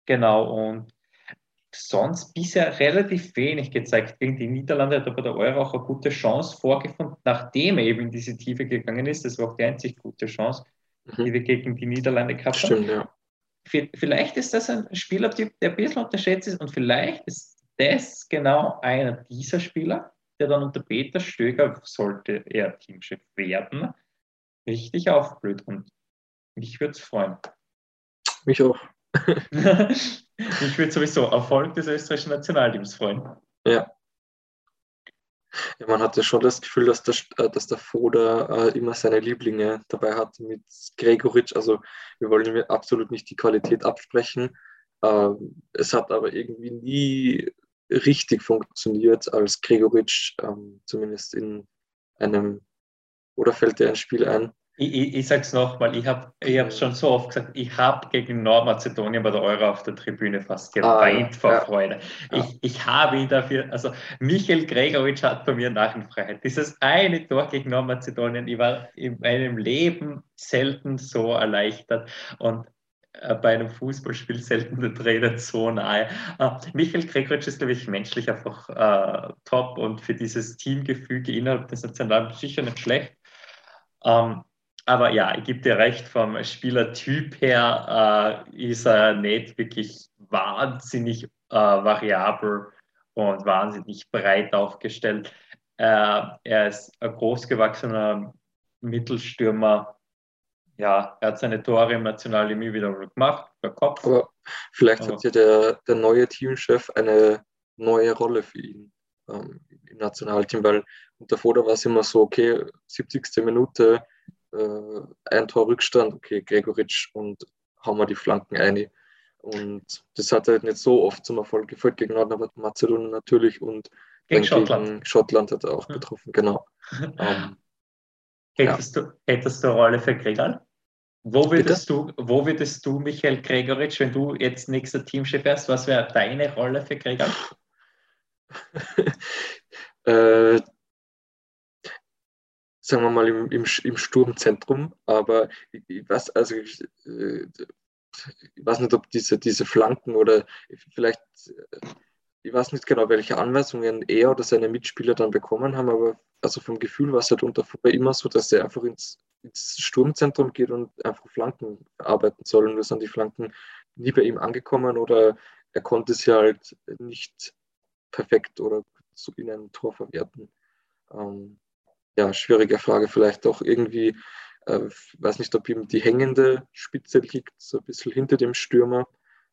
genau, und sonst bisher relativ wenig gezeigt. Gegen die Niederlande hat er bei der Euro auch eine gute Chance vorgefunden, nachdem er eben in diese Tiefe gegangen ist. Das war auch die einzig gute Chance, mhm. die wir gegen die Niederlande gehabt haben. Stimmt, ja. Vielleicht ist das ein Spielertyp, der ein bisschen unterschätzt ist und vielleicht ist das genau einer dieser Spieler, der dann unter Peter Stöger, sollte er Teamchef werden, richtig aufblüht. Und mich würde es freuen. Mich auch. [LAUGHS] ich würde sowieso Erfolg des österreichischen Nationalteams freuen. Ja. ja man hatte schon das Gefühl, dass der, äh, dass der Foda äh, immer seine Lieblinge dabei hat mit Gregoritsch. Also wir wollen ihm absolut nicht die Qualität absprechen. Äh, es hat aber irgendwie nie richtig funktioniert, als Gregoritsch ähm, zumindest in einem, oder fällt dir ein Spiel ein, ich, ich, ich sage es nochmal, ich habe es schon so oft gesagt, ich habe gegen Nordmazedonien bei der Euro auf der Tribüne fast geweint ah, vor ja. Freude. Ja. Ich, ich habe ihn dafür, also Michael Gregoritsch hat bei mir Nachenfreiheit. Dieses eine Tor gegen Nordmazedonien, ich war in meinem Leben selten so erleichtert und äh, bei einem Fußballspiel selten der Trainer so nahe. Uh, Michael Gregoritsch ist, glaube ich, menschlich einfach uh, top und für dieses Teamgefüge innerhalb des Nationalteams sicher nicht schlecht. Um, ähm, aber ja, ich gebe dir recht, vom Spielertyp her äh, ist er nicht wirklich wahnsinnig äh, variabel und wahnsinnig breit aufgestellt. Äh, er ist ein großgewachsener Mittelstürmer, ja, er hat seine Tore im Nationalteam wieder gemacht, der Kopf. Aber vielleicht hat ja der, der neue Teamchef eine neue Rolle für ihn ähm, im Nationalteam, weil davor da war es immer so, okay, 70. Minute, äh, ein Tor Rückstand, okay, Gregoritsch und hauen wir die Flanken ein. Und das hat halt nicht so oft zum Erfolg gefolgt gegen Nordmazedonien natürlich und gegen Schottland. gegen Schottland hat er auch getroffen, genau. [LAUGHS] ähm, hättest, ja. du, hättest du eine Rolle für Gregal? Wo würdest, du, wo würdest du, Michael Gregoritsch, wenn du jetzt nächster Teamchef wärst, was wäre deine Rolle für Gregal? [LAUGHS] äh, sagen wir mal im, im, im Sturmzentrum, aber ich, ich weiß, also ich, äh, ich weiß nicht, ob diese, diese Flanken oder vielleicht, ich weiß nicht genau, welche Anweisungen er oder seine Mitspieler dann bekommen haben, aber also vom Gefühl war es halt unter immer so, dass er einfach ins, ins Sturmzentrum geht und einfach Flanken arbeiten soll. Und da sind die Flanken nie bei ihm angekommen oder er konnte sie halt nicht perfekt oder in einem Tor verwerten. Ähm, ja, schwierige Frage, vielleicht auch irgendwie äh, weiß nicht, ob ihm die hängende Spitze liegt, so ein bisschen hinter dem Stürmer,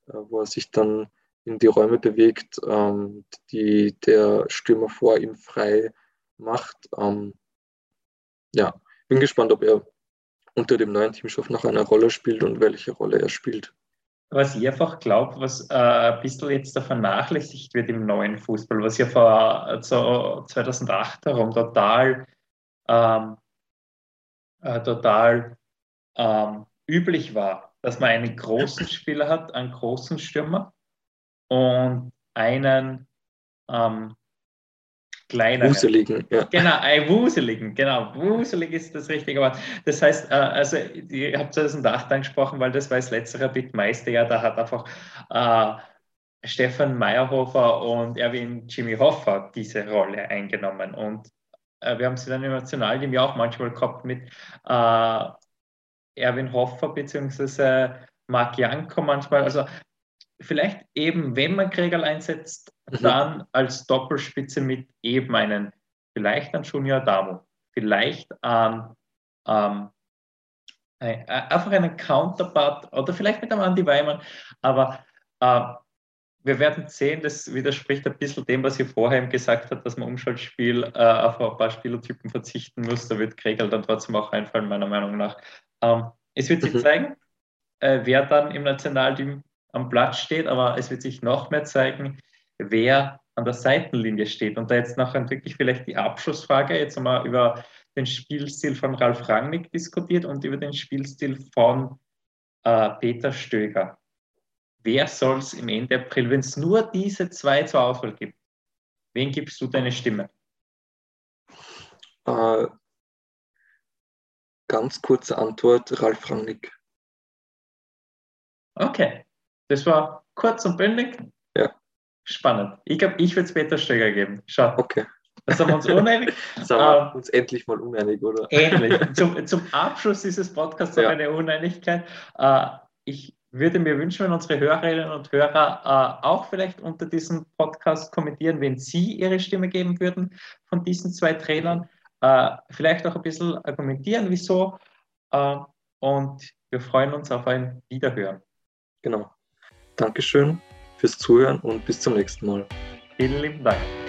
äh, wo er sich dann in die Räume bewegt, ähm, die der Stürmer vor ihm frei macht. Ähm, ja, bin gespannt, ob er unter dem neuen Teamchef noch eine Rolle spielt und welche Rolle er spielt. Was ich einfach glaube, was äh, ein bisschen jetzt da vernachlässigt wird im neuen Fußball, was ja vor so 2008 herum total ähm, äh, total ähm, üblich war, dass man einen großen Spieler hat, einen großen Stürmer und einen ähm, kleineren. Wuseligen, ja. Genau, ein Wuseligen, genau. Wuselig ist das richtige Wort. Das heißt, äh, also ich habe 2008 angesprochen, weil das war das letzte Rapid-Meister, ja, da hat einfach äh, Stefan Meyerhofer und Erwin Jimmy Hoffer diese Rolle eingenommen. Und wir haben sie dann im Nationalteam ja auch manchmal gehabt mit äh, Erwin Hoffer bzw. Marc Janko manchmal. Also vielleicht eben, wenn man Kregal einsetzt, mhm. dann als Doppelspitze mit eben einen, vielleicht an Junior Damo, vielleicht an ähm, einfach einen Counterpart oder vielleicht mit einem Andy Weimann, aber äh, wir werden sehen, das widerspricht ein bisschen dem, was ihr vorher gesagt habt, dass man Umschaltspiel äh, auf ein paar Spielertypen verzichten muss. Da wird Kregel dann trotzdem auch einfallen, meiner Meinung nach. Ähm, es wird sich mhm. zeigen, äh, wer dann im Nationalteam am Platz steht, aber es wird sich noch mehr zeigen, wer an der Seitenlinie steht. Und da jetzt noch wirklich vielleicht die Abschlussfrage. Jetzt haben wir über den Spielstil von Ralf Rangnick diskutiert und über den Spielstil von äh, Peter Stöger wer soll es im Ende April, wenn es nur diese zwei zur Auswahl gibt, wen gibst du deine Stimme? Äh, ganz kurze Antwort, Ralf Rangnick. Okay, das war kurz und bündig. Ja. Spannend. Ich glaube, ich würde es Peter Stöger geben. Schau. Okay. Da sind wir uns uneinig. [LAUGHS] sind wir ähm, uns endlich mal uneinig, oder? Endlich. [LAUGHS] Zum, zum Abschluss dieses Podcasts ja. eine Uneinigkeit. Äh, ich würde mir wünschen, wenn unsere Hörerinnen und Hörer äh, auch vielleicht unter diesem Podcast kommentieren, wenn Sie Ihre Stimme geben würden von diesen zwei Trainern. Äh, vielleicht auch ein bisschen argumentieren, wieso. Äh, und wir freuen uns auf ein Wiederhören. Genau. Dankeschön fürs Zuhören und bis zum nächsten Mal. Vielen lieben Dank.